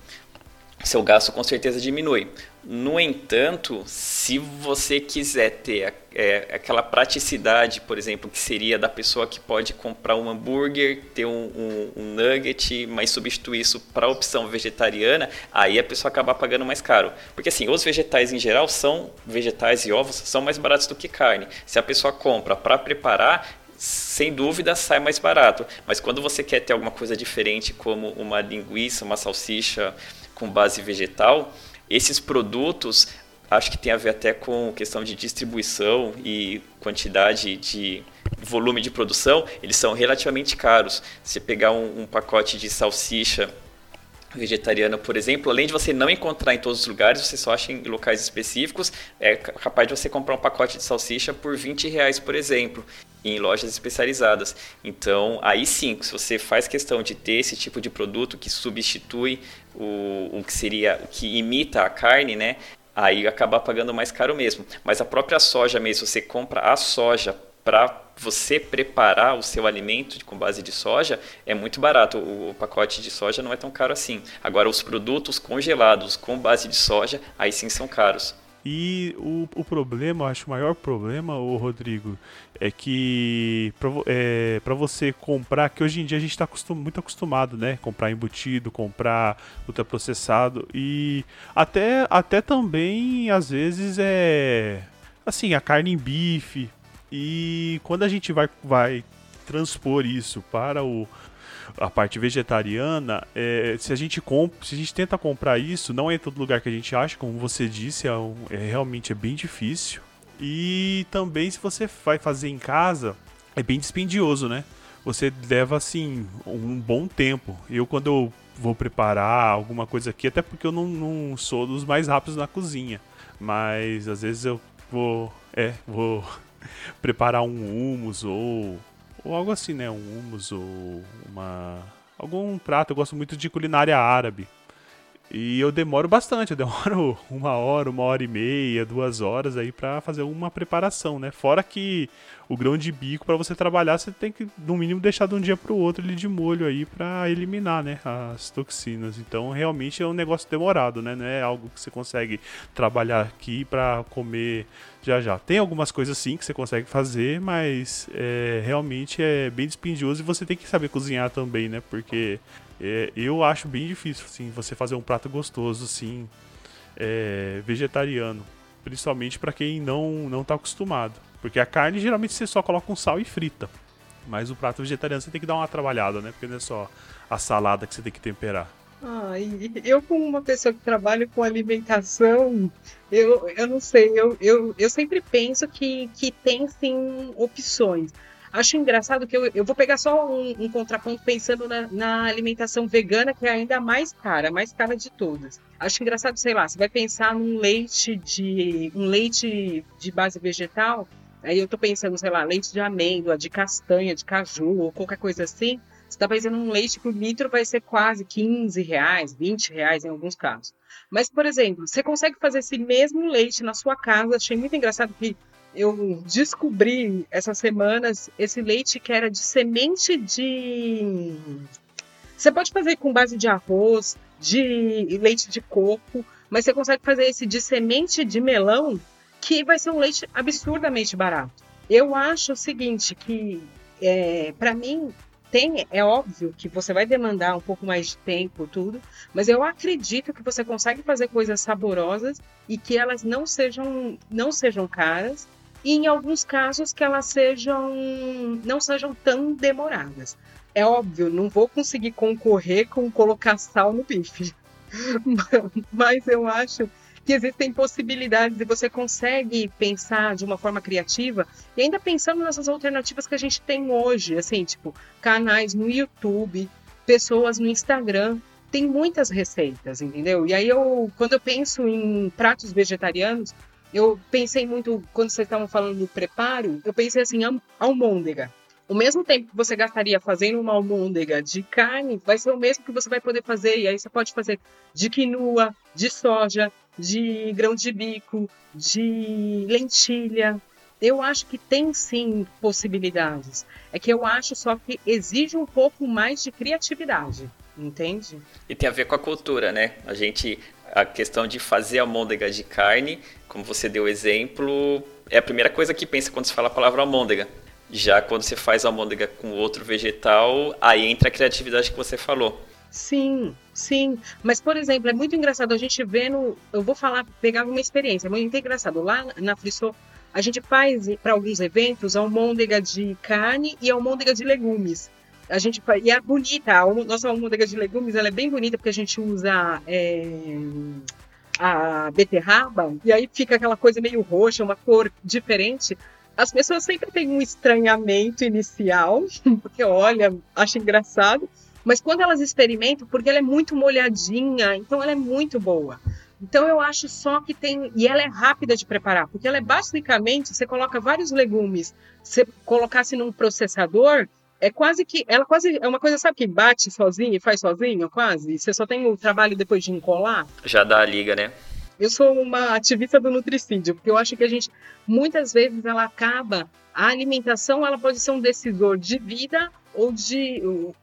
seu gasto com certeza diminui. No entanto, se você quiser ter é, aquela praticidade, por exemplo, que seria da pessoa que pode comprar um hambúrguer, ter um, um, um nugget, mas substituir isso para a opção vegetariana, aí a pessoa acaba pagando mais caro. Porque assim, os vegetais em geral são, vegetais e ovos, são mais baratos do que carne. Se a pessoa compra para preparar, sem dúvida sai mais barato. Mas quando você quer ter alguma coisa diferente, como uma linguiça, uma salsicha com base vegetal, esses produtos acho que tem a ver até com questão de distribuição e quantidade de volume de produção, eles são relativamente caros. Se pegar um, um pacote de salsicha vegetariana, por exemplo, além de você não encontrar em todos os lugares, você só acha em locais específicos, é capaz de você comprar um pacote de salsicha por 20 reais, por exemplo, em lojas especializadas. Então, aí sim, se você faz questão de ter esse tipo de produto que substitui o, o que seria, o que imita a carne, né? Aí acaba pagando mais caro mesmo. Mas a própria soja mesmo, você compra a soja para você preparar o seu alimento com base de soja é muito barato. O, o, pacote de soja não é tão caro assim. Agora, os produtos congelados com base de soja, aí sim são caros. E o, o problema, eu acho o maior problema, o Rodrigo, é que para é, você comprar, que hoje em dia a gente está acostum, muito acostumado, né? Comprar embutido, comprar ultraprocessado e até, até também, às vezes, é. Assim, a carne em bife. E quando a gente vai, vai transpor isso para o, a parte vegetariana, é, se a gente compra, se a gente tenta comprar isso, não é em todo lugar que a gente acha, como você disse, é, um, é realmente é bem difícil. E também se você vai fazer em casa, é bem dispendioso, né? Você leva assim um bom tempo. Eu quando eu vou preparar alguma coisa aqui, até porque eu não, não sou dos mais rápidos na cozinha, mas às vezes eu vou, é, vou [LAUGHS] preparar um hummus ou ou algo assim, né? Um hummus ou uma algum prato. Eu gosto muito de culinária árabe. E eu demoro bastante, eu demoro [LAUGHS] uma hora, uma hora e meia, duas horas aí para fazer uma preparação, né? Fora que o grão de bico para você trabalhar, você tem que no mínimo deixar de um dia para o outro ele de molho aí para eliminar, né, as toxinas. Então, realmente é um negócio demorado, né? Não é algo que você consegue trabalhar aqui para comer já já. Tem algumas coisas sim que você consegue fazer, mas é, realmente é bem dispendioso e você tem que saber cozinhar também, né? Porque é, eu acho bem difícil, assim, você fazer um prato gostoso, assim, é, vegetariano. Principalmente para quem não, não tá acostumado. Porque a carne geralmente você só coloca um sal e frita. Mas o prato vegetariano você tem que dar uma trabalhada, né? Porque não é só a salada que você tem que temperar. Ah, eu como uma pessoa que trabalha com alimentação, eu, eu não sei, eu, eu, eu sempre penso que, que tem sim opções. Acho engraçado que eu, eu vou pegar só um, um contraponto pensando na, na, alimentação vegana, que é ainda mais cara, mais cara de todas. Acho engraçado, sei lá, você vai pensar num leite de um leite de base vegetal, aí eu tô pensando, sei lá, leite de amêndoa, de castanha, de caju ou qualquer coisa assim. Você está pensando num leite o litro vai ser quase 15 reais, 20 reais em alguns casos. Mas, por exemplo, você consegue fazer esse mesmo leite na sua casa. Achei muito engraçado que eu descobri essas semanas esse leite que era de semente de. Você pode fazer com base de arroz, de leite de coco, mas você consegue fazer esse de semente de melão, que vai ser um leite absurdamente barato. Eu acho o seguinte, que é, para mim tem, é óbvio que você vai demandar um pouco mais de tempo, tudo, mas eu acredito que você consegue fazer coisas saborosas e que elas não sejam, não sejam caras e em alguns casos que elas sejam não sejam tão demoradas. É óbvio, não vou conseguir concorrer com colocar sal no bife, [LAUGHS] mas eu acho que existem possibilidades e você consegue pensar de uma forma criativa e ainda pensando nessas alternativas que a gente tem hoje, assim, tipo, canais no YouTube, pessoas no Instagram, tem muitas receitas, entendeu? E aí eu, quando eu penso em pratos vegetarianos, eu pensei muito, quando vocês estavam falando do preparo, eu pensei assim, almôndega. O mesmo tempo que você gastaria fazendo uma almôndega de carne, vai ser o mesmo que você vai poder fazer. E aí você pode fazer de quinoa, de soja, de grão de bico, de lentilha. Eu acho que tem sim possibilidades. É que eu acho só que exige um pouco mais de criatividade, entende? E tem a ver com a cultura, né? A gente a questão de fazer almôndega de carne, como você deu exemplo, é a primeira coisa que pensa quando se fala a palavra almôndega. Já quando você faz almôndega com outro vegetal, aí entra a criatividade que você falou. Sim, sim. Mas, por exemplo, é muito engraçado a gente vê no. Eu vou falar, pegar uma experiência, é muito engraçado. Lá na Frissô, a gente faz para alguns eventos almôndega de carne e almôndega de legumes. A gente e é bonita, a nossa almôndega de legumes ela é bem bonita porque a gente usa é, a beterraba e aí fica aquela coisa meio roxa, uma cor diferente. As pessoas sempre têm um estranhamento inicial, [LAUGHS] porque olha, acha engraçado, mas quando elas experimentam, porque ela é muito molhadinha, então ela é muito boa. Então eu acho só que tem. E ela é rápida de preparar, porque ela é basicamente, você coloca vários legumes, você colocasse num processador, é quase que. Ela quase. É uma coisa, sabe, que bate sozinha e faz sozinho, quase? Você só tem o trabalho depois de encolar. Já dá a liga, né? Eu sou uma ativista do nutricídio, porque eu acho que a gente, muitas vezes, ela acaba. A alimentação ela pode ser um decisor de vida ou de,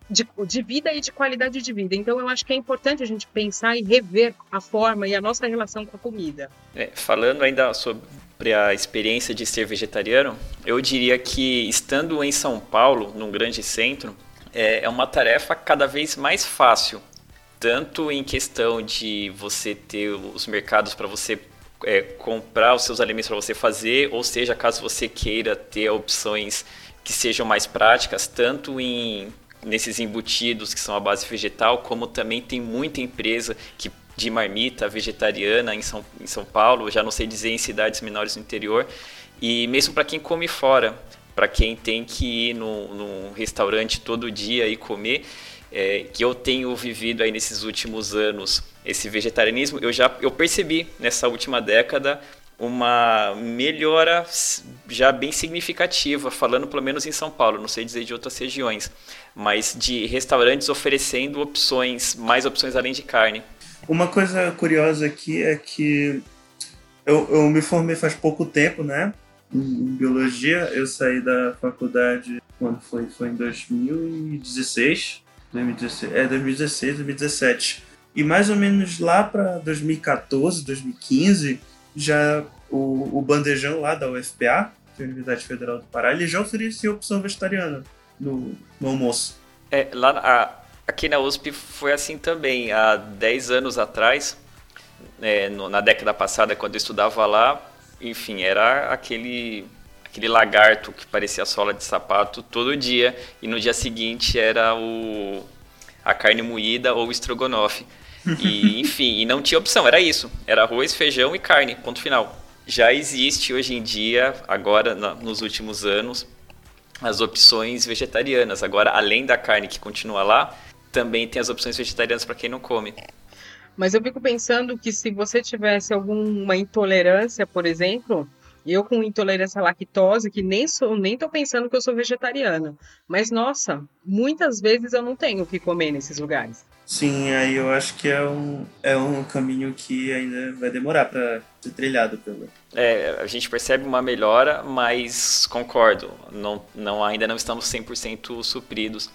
de, de, vida e de qualidade de vida. Então, eu acho que é importante a gente pensar e rever a forma e a nossa relação com a comida. É, falando ainda sobre a experiência de ser vegetariano, eu diria que estando em São Paulo, num grande centro, é, é uma tarefa cada vez mais fácil, tanto em questão de você ter os mercados para você é, comprar os seus alimentos para você fazer, ou seja, caso você queira ter opções que sejam mais práticas, tanto em nesses embutidos que são a base vegetal, como também tem muita empresa que de marmita vegetariana em São, em São Paulo, já não sei dizer em cidades menores no interior, e mesmo para quem come fora, para quem tem que ir num, restaurante todo dia e comer, é, que eu tenho vivido aí nesses últimos anos esse vegetarianismo, eu já eu percebi nessa última década uma melhora já bem significativa, falando pelo menos em São Paulo, não sei dizer de outras regiões, mas de restaurantes oferecendo opções, mais opções além de carne. Uma coisa curiosa aqui é que eu, eu me formei faz pouco tempo, né? Em biologia, eu saí da faculdade quando foi? Foi em 2016. 2016 é, 2016, 2017. E mais ou menos lá para 2014, 2015, já o, o bandejão lá da UFPA, que é a Universidade Federal do Pará, ele já oferecia opção vegetariana no, no almoço. É, lá a, aqui na USP foi assim também. Há 10 anos atrás, é, no, na década passada, quando eu estudava lá, enfim, era aquele aquele lagarto que parecia sola de sapato todo dia e no dia seguinte era o a carne moída ou o estrogonofe. E, [LAUGHS] enfim, e não tinha opção, era isso. Era arroz, feijão e carne, ponto final. Já existe hoje em dia, agora nos últimos anos, as opções vegetarianas. Agora, além da carne que continua lá, também tem as opções vegetarianas para quem não come. Mas eu fico pensando que se você tivesse alguma intolerância, por exemplo, eu com intolerância à lactose, que nem sou, nem tô pensando que eu sou vegetariana. Mas nossa, muitas vezes eu não tenho o que comer nesses lugares. Sim, aí eu acho que é um, é um caminho que ainda vai demorar para ser trilhado pelo. É, a gente percebe uma melhora, mas concordo, não, não, ainda não estamos 100% supridos.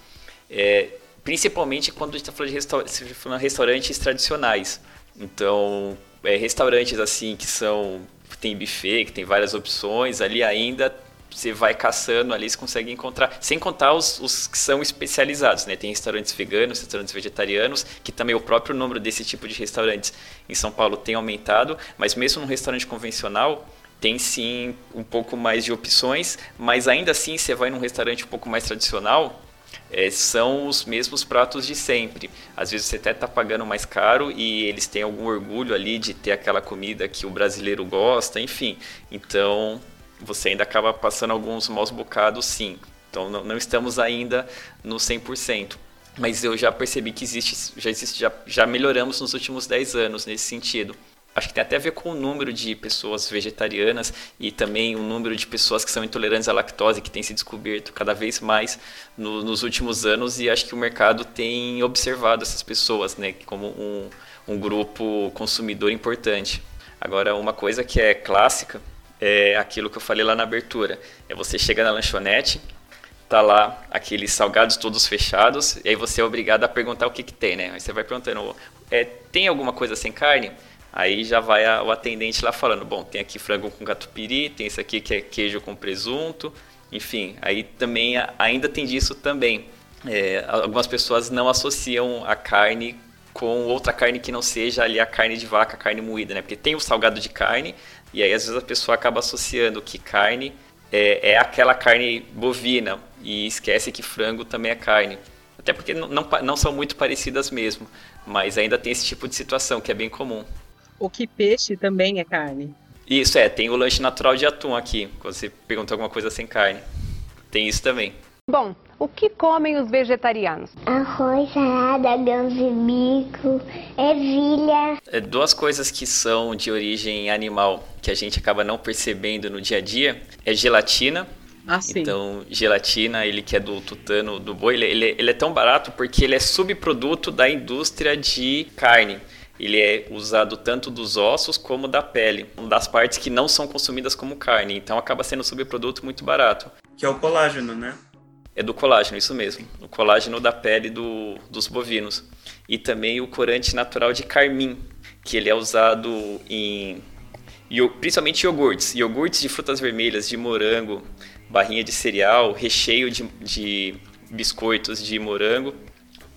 É, principalmente quando a gente está falando de falando restaurantes tradicionais. Então, é, restaurantes assim que são que tem buffet, que tem várias opções, ali ainda você vai caçando ali, você consegue encontrar, sem contar os, os que são especializados, né? Tem restaurantes veganos, restaurantes vegetarianos, que também o próprio número desse tipo de restaurantes em São Paulo tem aumentado, mas mesmo num restaurante convencional, tem sim um pouco mais de opções, mas ainda assim você vai num restaurante um pouco mais tradicional, é, são os mesmos pratos de sempre. Às vezes você até está pagando mais caro e eles têm algum orgulho ali de ter aquela comida que o brasileiro gosta, enfim. Então você ainda acaba passando alguns maus bocados, sim. Então não, não estamos ainda no 100%. Mas eu já percebi que existe, já existe, já, já melhoramos nos últimos 10 anos nesse sentido. Acho que tem até a ver com o número de pessoas vegetarianas e também o número de pessoas que são intolerantes à lactose, que tem se descoberto cada vez mais no, nos últimos anos, e acho que o mercado tem observado essas pessoas né, como um, um grupo consumidor importante. Agora, uma coisa que é clássica é aquilo que eu falei lá na abertura. É você chega na lanchonete, tá lá aqueles salgados todos fechados, e aí você é obrigado a perguntar o que, que tem, né? Aí você vai perguntando é, tem alguma coisa sem carne? Aí já vai a, o atendente lá falando, bom, tem aqui frango com catupiry, tem esse aqui que é queijo com presunto, enfim, aí também ainda tem disso também. É, algumas pessoas não associam a carne com outra carne que não seja ali a carne de vaca, a carne moída, né? Porque tem o salgado de carne e aí às vezes a pessoa acaba associando que carne é, é aquela carne bovina e esquece que frango também é carne. Até porque não, não, não são muito parecidas mesmo, mas ainda tem esse tipo de situação que é bem comum. O que peixe também é carne. Isso, é. Tem o lanche natural de atum aqui, quando você pergunta alguma coisa sem carne. Tem isso também. Bom, o que comem os vegetarianos? Arroz, salada, grãos de bico, ervilha. É duas coisas que são de origem animal que a gente acaba não percebendo no dia a dia é gelatina. Ah, sim. Então, gelatina, ele que é do tutano do boi, ele, ele, ele é tão barato porque ele é subproduto da indústria de carne ele é usado tanto dos ossos como da pele, das partes que não são consumidas como carne, então acaba sendo um subproduto muito barato. Que é o colágeno, né? É do colágeno, isso mesmo. O colágeno da pele do, dos bovinos. E também o corante natural de carmim, que ele é usado em principalmente iogurtes. Iogurtes de frutas vermelhas, de morango, barrinha de cereal, recheio de, de biscoitos de morango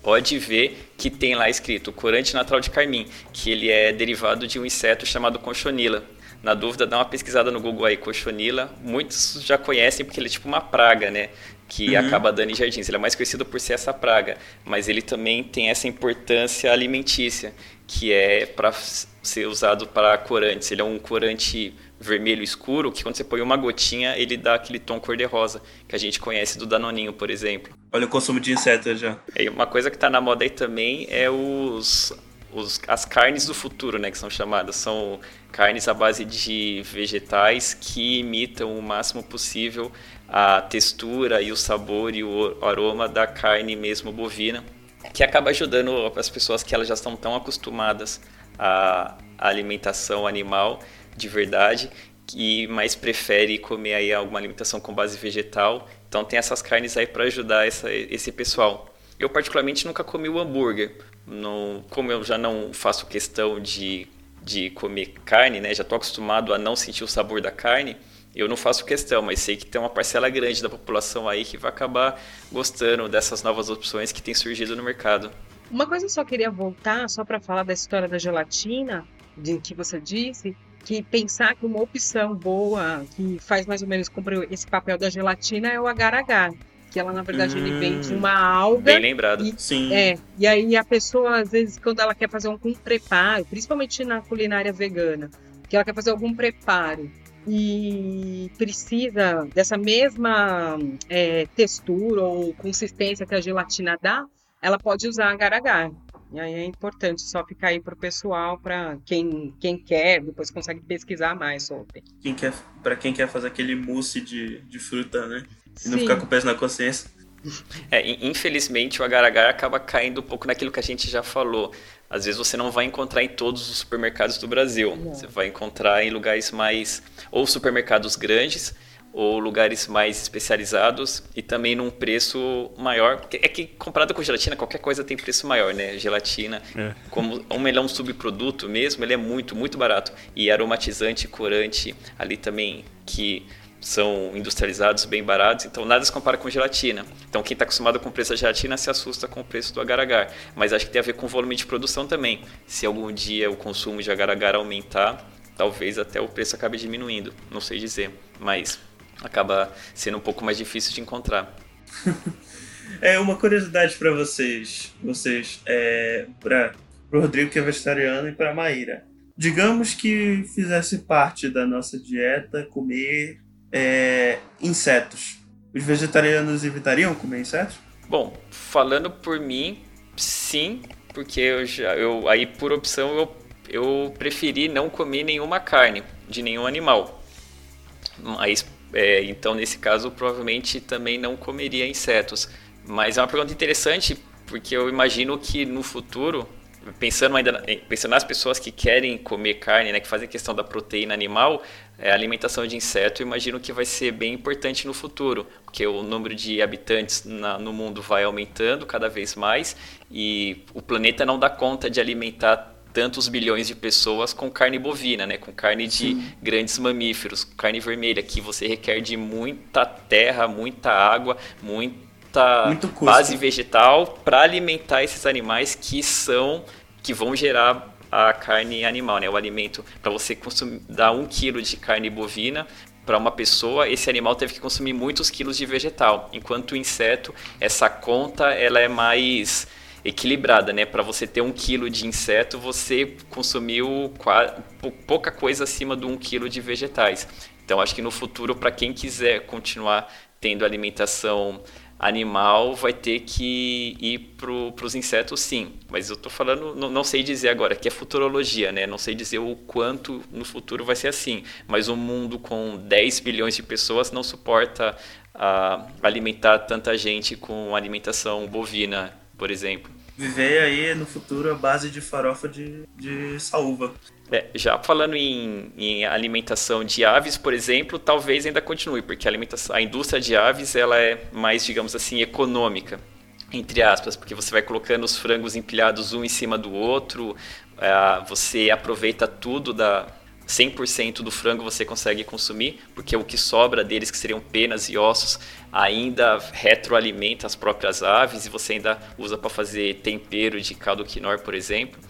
pode ver que tem lá escrito corante natural de carmim, que ele é derivado de um inseto chamado conchonila. Na dúvida, dá uma pesquisada no Google aí, cochonila. Muitos já conhecem porque ele é tipo uma praga, né? Que uhum. acaba dando em jardins. Ele é mais conhecido por ser essa praga, mas ele também tem essa importância alimentícia, que é para ser usado para corantes. Ele é um corante vermelho escuro que quando você põe uma gotinha ele dá aquele tom cor-de-rosa que a gente conhece do danoninho, por exemplo. Olha o consumo de insetos já. Uma coisa que está na moda aí também é os, os as carnes do futuro, né, que são chamadas. São carnes à base de vegetais que imitam o máximo possível a textura e o sabor e o aroma da carne mesmo bovina, que acaba ajudando as pessoas que elas já estão tão acostumadas à alimentação animal de verdade, e mais prefere comer aí alguma alimentação com base vegetal. Então tem essas carnes aí para ajudar essa, esse pessoal. Eu particularmente nunca comi o hambúrguer. Não, como eu já não faço questão de, de comer carne, né? Já estou acostumado a não sentir o sabor da carne. Eu não faço questão, mas sei que tem uma parcela grande da população aí que vai acabar gostando dessas novas opções que têm surgido no mercado. Uma coisa eu só queria voltar, só para falar da história da gelatina, de que você disse, que pensar que uma opção boa, que faz mais ou menos cumprir esse papel da gelatina, é o agar-agar. Que ela, na verdade, hum, ele vem de uma alga. Bem lembrado. E, Sim. É, e aí a pessoa, às vezes, quando ela quer fazer algum preparo, principalmente na culinária vegana, que ela quer fazer algum preparo e precisa dessa mesma é, textura ou consistência que a gelatina dá, ela pode usar agar-agar. E aí é importante só ficar aí pro pessoal, para quem, quem quer, depois consegue pesquisar mais sobre. Quem quer, para quem quer fazer aquele mousse de, de fruta, né? E Sim. não ficar com o peso na consciência. É, infelizmente o agar-agar acaba caindo um pouco naquilo que a gente já falou. Às vezes você não vai encontrar em todos os supermercados do Brasil. Não. Você vai encontrar em lugares mais ou supermercados grandes ou lugares mais especializados e também num preço maior. É que comparado com gelatina, qualquer coisa tem preço maior, né? Gelatina, é. como, como ele é um subproduto mesmo, ele é muito, muito barato. E aromatizante, corante, ali também que são industrializados, bem baratos, então nada se compara com gelatina. Então quem está acostumado com o preço da gelatina se assusta com o preço do agar-agar. Mas acho que tem a ver com o volume de produção também. Se algum dia o consumo de agar-agar aumentar, talvez até o preço acabe diminuindo, não sei dizer. Mas acaba sendo um pouco mais difícil de encontrar. [LAUGHS] é uma curiosidade para vocês, vocês, é, para o Rodrigo que é vegetariano e para Maíra. Digamos que fizesse parte da nossa dieta comer é, insetos. Os vegetarianos evitariam comer insetos? Bom, falando por mim, sim, porque eu já, eu aí por opção eu, eu preferi não comer nenhuma carne de nenhum animal. Mas é, então, nesse caso, provavelmente também não comeria insetos. Mas é uma pergunta interessante, porque eu imagino que no futuro pensando ainda pensando nas pessoas que querem comer carne, né, que fazem questão da proteína animal, é, a alimentação de inseto, eu imagino que vai ser bem importante no futuro, porque o número de habitantes na, no mundo vai aumentando cada vez mais e o planeta não dá conta de alimentar tantos bilhões de pessoas com carne bovina, né, com carne de Sim. grandes mamíferos, carne vermelha, que você requer de muita terra, muita água, muita base vegetal para alimentar esses animais que são que vão gerar a carne animal, né? O alimento para você consumir, dar um quilo de carne bovina para uma pessoa, esse animal teve que consumir muitos quilos de vegetal, enquanto o inseto, essa conta, ela é mais equilibrada, né? Para você ter um quilo de inseto, você consumiu pouca coisa acima de um quilo de vegetais. Então, acho que no futuro, para quem quiser continuar tendo alimentação animal vai ter que ir para os insetos sim. Mas eu estou falando, não, não, sei dizer agora, que é futurologia, né? Não sei dizer o quanto no futuro vai ser assim. Mas um mundo com 10 bilhões de pessoas não suporta uh, alimentar tanta gente com alimentação bovina, por exemplo. Viver aí no futuro a base de farofa de, de saúva. É, já falando em, em, alimentação de aves, por exemplo, talvez ainda continue, porque a, alimentação, a indústria de aves ela é mais, digamos assim, econômica, entre aspas, porque você vai colocando os frangos empilhados um em cima do outro, é, você aproveita tudo da 100% do frango você consegue consumir, porque o que sobra deles, que seriam penas e ossos, ainda retroalimenta as próprias aves e você ainda usa para fazer tempero de caldo quinor, por exemplo.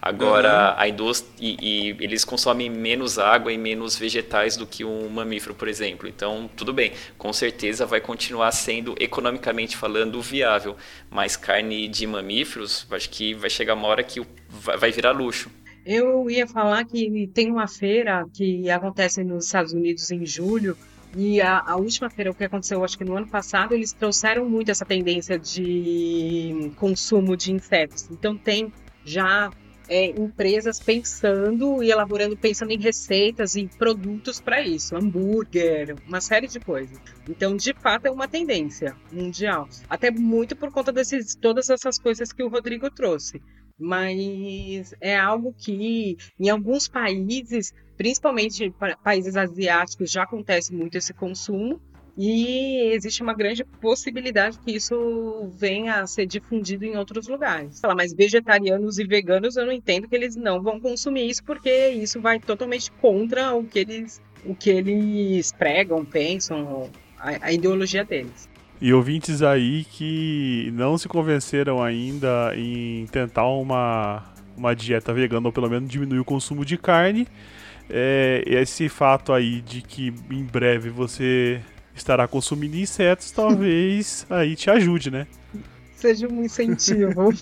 Agora, uhum. a indústria. E, e, eles consomem menos água e menos vegetais do que um mamífero, por exemplo. Então, tudo bem, com certeza vai continuar sendo, economicamente falando, viável. Mas carne de mamíferos, acho que vai chegar uma hora que vai virar luxo. Eu ia falar que tem uma feira que acontece nos Estados Unidos em julho. E a, a, última feira, o que aconteceu, acho que no ano passado, eles trouxeram muito essa tendência de consumo de insetos. Então tem já é, empresas pensando e elaborando, pensando em receitas e produtos para isso, hambúrguer, uma série de coisas. Então, de fato, é uma tendência mundial. Até muito por conta desses, todas essas coisas que o Rodrigo trouxe. Mas é algo que, em alguns países, principalmente países asiáticos, já acontece muito esse consumo. E existe uma grande possibilidade que isso venha a ser difundido em outros lugares. Mas vegetarianos e veganos, eu não entendo que eles não vão consumir isso, porque isso vai totalmente contra o que eles, o que eles pregam, pensam, a, a ideologia deles. E ouvintes aí que não se convenceram ainda em tentar uma, uma dieta vegana, ou pelo menos diminuir o consumo de carne, é, esse fato aí de que em breve você estará consumindo insetos, talvez [LAUGHS] aí te ajude, né? Seja um incentivo. [LAUGHS]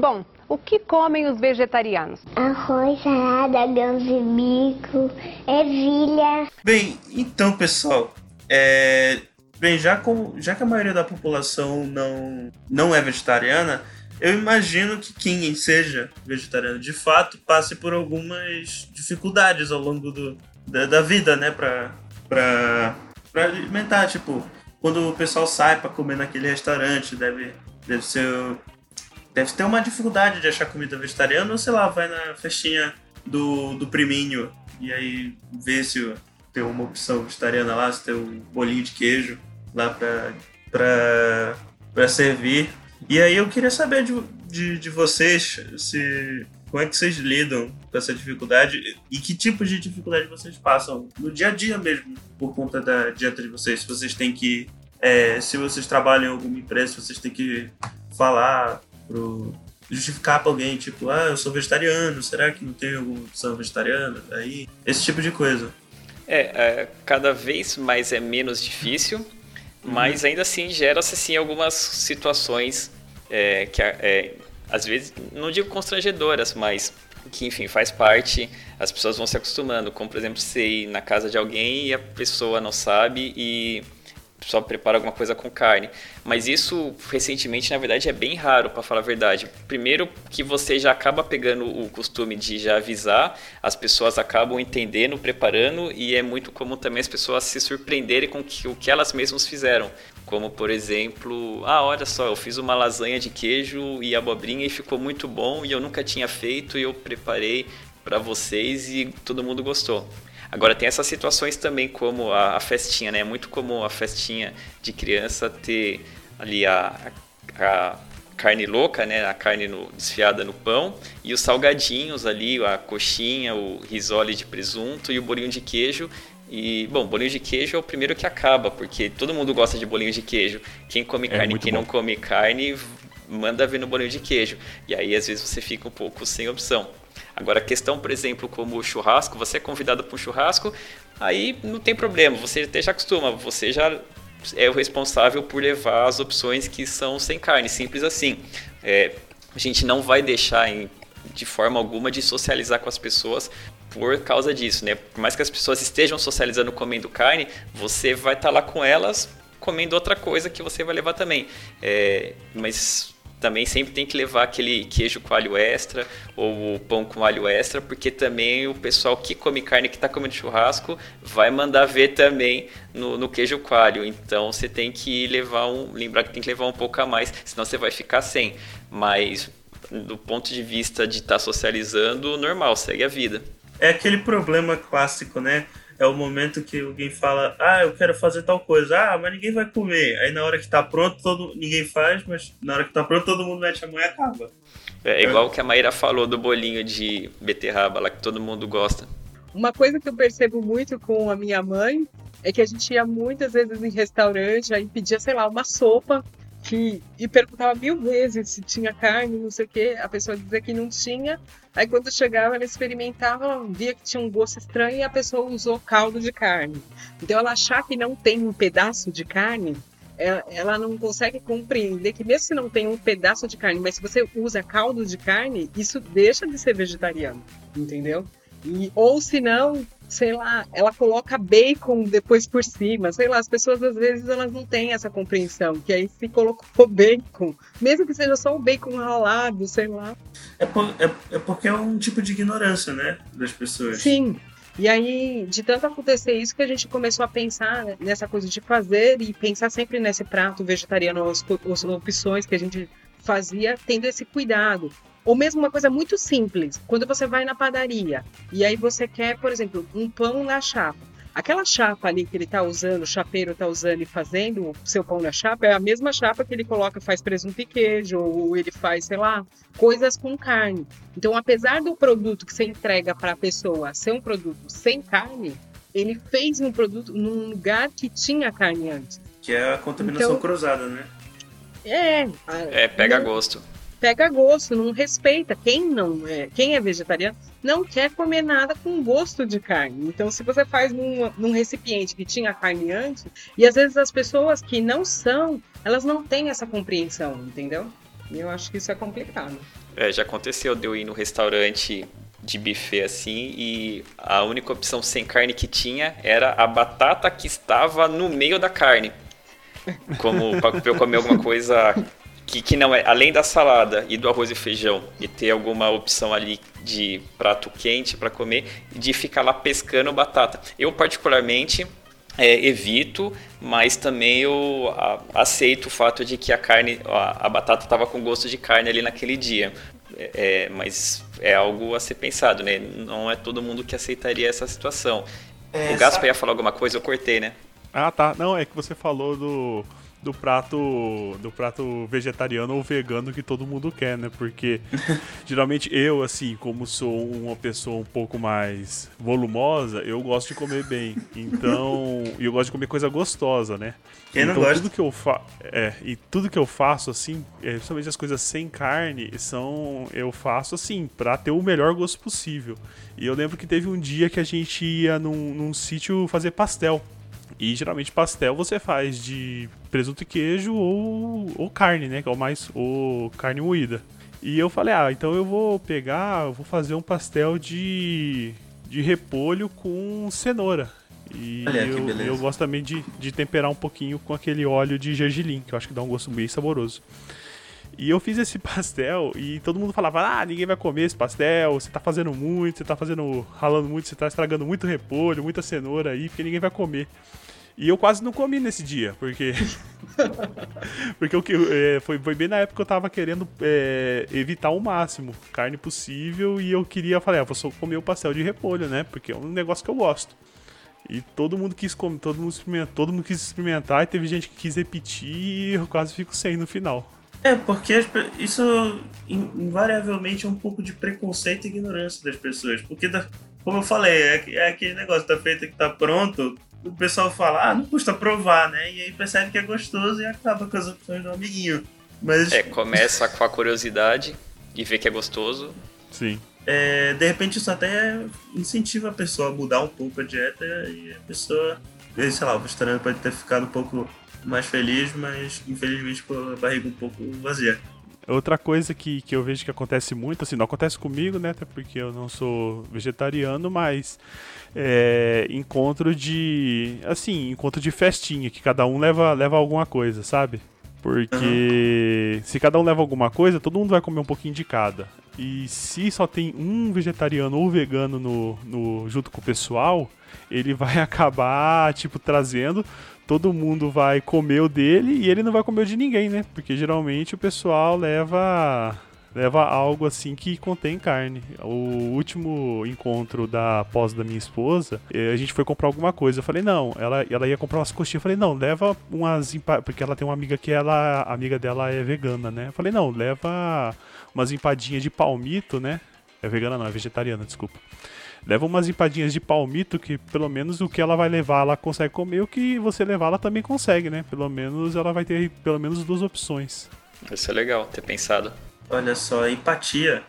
Bom, o que comem os vegetarianos? Arroz, salada, grãos de bico, ervilha. Bem, então, pessoal, é... Bem, já, com... já que a maioria da população não, não é vegetariana, eu imagino que quem seja vegetariano de fato passe por algumas dificuldades ao longo do, da, da vida, né? Pra, pra, pra alimentar. Tipo, quando o pessoal sai para comer naquele restaurante, deve, deve ser. Deve ter uma dificuldade de achar comida vegetariana, ou sei lá, vai na festinha do, do priminho e aí vê se tem uma opção vegetariana lá, se tem um bolinho de queijo lá pra, pra, pra servir. E aí eu queria saber de, de, de vocês se como é que vocês lidam com essa dificuldade e que tipo de dificuldade vocês passam no dia a dia mesmo por conta da dieta de vocês? Se vocês têm que, é, se vocês trabalham em alguma empresa, vocês têm que falar pro justificar para alguém, tipo, ah, eu sou vegetariano, será que não tem alguma opção vegetariana? Aí, esse tipo de coisa. É, é cada vez mais é menos difícil, uhum. mas ainda assim gera-se assim, algumas situações é, que é, às vezes, não digo constrangedoras, mas que, enfim, faz parte, as pessoas vão se acostumando. Como, por exemplo, você ir na casa de alguém e a pessoa não sabe e só prepara alguma coisa com carne. Mas isso recentemente, na verdade, é bem raro, para falar a verdade. Primeiro que você já acaba pegando o costume de já avisar, as pessoas acabam entendendo, preparando e é muito comum também as pessoas se surpreenderem com o que elas mesmas fizeram. Como, por exemplo, ah, olha só, eu fiz uma lasanha de queijo e abobrinha e ficou muito bom e eu nunca tinha feito e eu preparei para vocês e todo mundo gostou. Agora tem essas situações também como a, a, festinha, né? É muito comum a festinha de criança ter ali a, a carne louca, né? A carne no, desfiada no pão e os salgadinhos ali, a coxinha, o risole de presunto e o bolinho de queijo e, bom, bolinho de queijo é o primeiro que acaba, porque todo mundo gosta de bolinho de queijo. Quem come é carne e quem bom. não come carne, manda ver no bolinho de queijo. E aí, às vezes, você fica um pouco sem opção. Agora, a questão, por exemplo, como o churrasco, você é convidado para um churrasco, aí não tem problema, você até já acostuma, você já é o responsável por levar as opções que são sem carne, simples assim. É, a gente não vai deixar em, de forma alguma de socializar com as pessoas por causa disso, né? Por mais que as pessoas estejam socializando comendo carne, você vai estar tá lá com elas comendo outra coisa que você vai levar também. É, mas também sempre tem que levar aquele queijo com alho extra ou o pão com alho extra, porque também o pessoal que come carne, que está comendo churrasco, vai mandar ver também no, no, queijo coalho. Então você tem que levar um, lembrar que tem que levar um pouco a mais, senão você vai ficar sem. Mas do ponto de vista de estar tá socializando, normal, segue a vida é aquele problema clássico, né? É o momento que alguém fala, ah, eu quero fazer tal coisa, ah, mas ninguém vai comer. Aí na hora que tá pronto, todo, ninguém faz, mas na hora que tá pronto, todo mundo mete a mão e acaba. É igual o que a Maíra falou do bolinho de beterraba lá que todo mundo gosta. Uma coisa que eu percebo muito com a minha mãe é que a gente ia muitas vezes em restaurante, aí pedia, sei lá, uma sopa que, e perguntava mil vezes se tinha carne, não sei o que, a pessoa dizia que não tinha. Aí quando chegava, ela experimentava, via que tinha um gosto estranho e a pessoa usou caldo de carne. Então ela achar que não tem um pedaço de carne, ela, é, ela não consegue compreender que mesmo se não tem um pedaço de carne, mas se você usa caldo de carne, isso deixa de ser vegetariano, entendeu? E, ou se não, sei lá, ela coloca bacon depois por cima, sei lá, as pessoas às vezes elas não têm essa compreensão, que aí se colocou bacon, mesmo que seja só o bacon ralado, sei lá. É, por, é, é porque é um tipo de ignorância, né, das pessoas. Sim, e aí, de tanto acontecer isso, que a gente começou a pensar nessa coisa de fazer e pensar sempre nesse prato vegetariano, as, as opções que a gente fazia, tendo esse cuidado. Ou mesmo uma coisa muito simples, quando você vai na padaria e aí você quer, por exemplo, um pão na chapa. Aquela chapa ali que ele está usando, o chapeiro está usando e fazendo o seu pão na chapa, é a mesma chapa que ele coloca, faz presunto e queijo, ou ele faz, sei lá, coisas com carne. Então, apesar do produto que você entrega para a pessoa ser um produto sem carne, ele fez um produto num lugar que tinha carne antes. Que é a contaminação então, cruzada, né? É. É, pega não, gosto pega gosto, não respeita. Quem não é, quem é vegetariano não quer comer nada com gosto de carne. Então, se você faz num, num recipiente que tinha carne antes, e às vezes as pessoas que não são, elas não têm essa compreensão, entendeu? E eu acho que isso é complicado. É, já aconteceu de eu ir no restaurante de buffet assim e a única opção sem carne que tinha era a batata que estava no meio da carne. Como para eu comer alguma coisa que, que não é, além da salada e do arroz e feijão, e ter alguma opção ali de prato quente para comer, de ficar lá pescando batata. Eu, particularmente, é, evito, mas também eu a, aceito o fato de que a carne, a, a batata estava com gosto de carne ali naquele dia. É, é, mas é algo a ser pensado, né? Não é todo mundo que aceitaria essa situação. É, o Gaspar ia falar alguma coisa, eu cortei, né? Ah, tá. Não, é que você falou do do prato do prato vegetariano ou vegano que todo mundo quer, né? Porque [LAUGHS] geralmente eu, assim, como sou uma pessoa um pouco mais volumosa, eu gosto de comer bem. Então, eu gosto de comer coisa gostosa, né? Quem então, não gosta? tudo que eu fa é, e tudo que eu faço assim, é, principalmente as coisas sem carne, são eu faço assim para ter o melhor gosto possível. E eu lembro que teve um dia que a gente ia num, num sítio fazer pastel. E geralmente pastel você faz de presunto e queijo ou, ou carne, né? Que é o mais. ou carne moída. E eu falei, ah, então eu vou pegar, eu vou fazer um pastel de, de repolho com cenoura. E Olha eu, eu gosto também de, de temperar um pouquinho com aquele óleo de gergelim, que eu acho que dá um gosto bem saboroso. E eu fiz esse [LAUGHS] pastel e todo mundo falava: Ah, ninguém vai comer esse pastel, você tá fazendo muito, você tá fazendo, ralando muito, você tá estragando muito repolho, muita cenoura aí, porque ninguém vai comer. E eu quase não comi nesse dia, porque. [LAUGHS] porque o que é, foi, foi bem na época que eu tava querendo é, evitar ao máximo carne possível e eu queria, falei, ah, vou só comer o pastel de repolho, né? Porque é um negócio que eu gosto. E todo mundo quis comer, todo mundo experimentar, todo mundo quis experimentar e teve gente que quis repetir e eu quase fico sem no final. É, porque isso in- invariavelmente é um pouco de preconceito e ignorância das pessoas. Porque, da- como eu falei, é, é aquele negócio, tá feito que tá pronto, o pessoal fala, ah, não custa provar, né? E aí percebe que é gostoso e acaba com as opções do amiguinho. Mas, É, começa com a curiosidade e vê que é gostoso. Sim. é, de repente, isso até incentiva a pessoa a mudar um pouco a dieta e a pessoa, eh, sei lá, o vegetariano pode ter ficado um pouco mais feliz, mas infelizmente com a barriga um pouco vazia. Outra coisa que, que eu vejo que acontece muito, assim, não acontece comigo, né? Até porque eu não sou vegetariano, mas é, encontro de. Assim, encontro de festinha, que cada um leva, leva alguma coisa, sabe? Porque se cada um leva alguma coisa, todo mundo vai comer um pouquinho de cada. E se só tem um vegetariano ou vegano no, no, junto com o pessoal, ele vai [LAUGHS] acabar, tipo, trazendo todo mundo vai comer o dele e ele não vai comer o de ninguém, né? Porque geralmente o pessoal leva leva algo assim que contém carne. O último encontro da pós da minha esposa, eh, a gente foi comprar alguma coisa. Eu falei, não, ela, ela ia comprar umas coxinhas. Eu falei, não, leva umas porque ela tem uma amiga que ela, a amiga dela é vegana, né? Eu falei, não, leva umas empadinhas de palmito, né? É vegana não, é vegetariana, desculpa. Leva umas empadinhas de palmito que pelo menos o que ela vai levar ela consegue comer, o que você levar ela também consegue, né? Pelo menos ela vai ter pelo menos duas opções. Isso é legal, ter pensado. Olha só, empatia.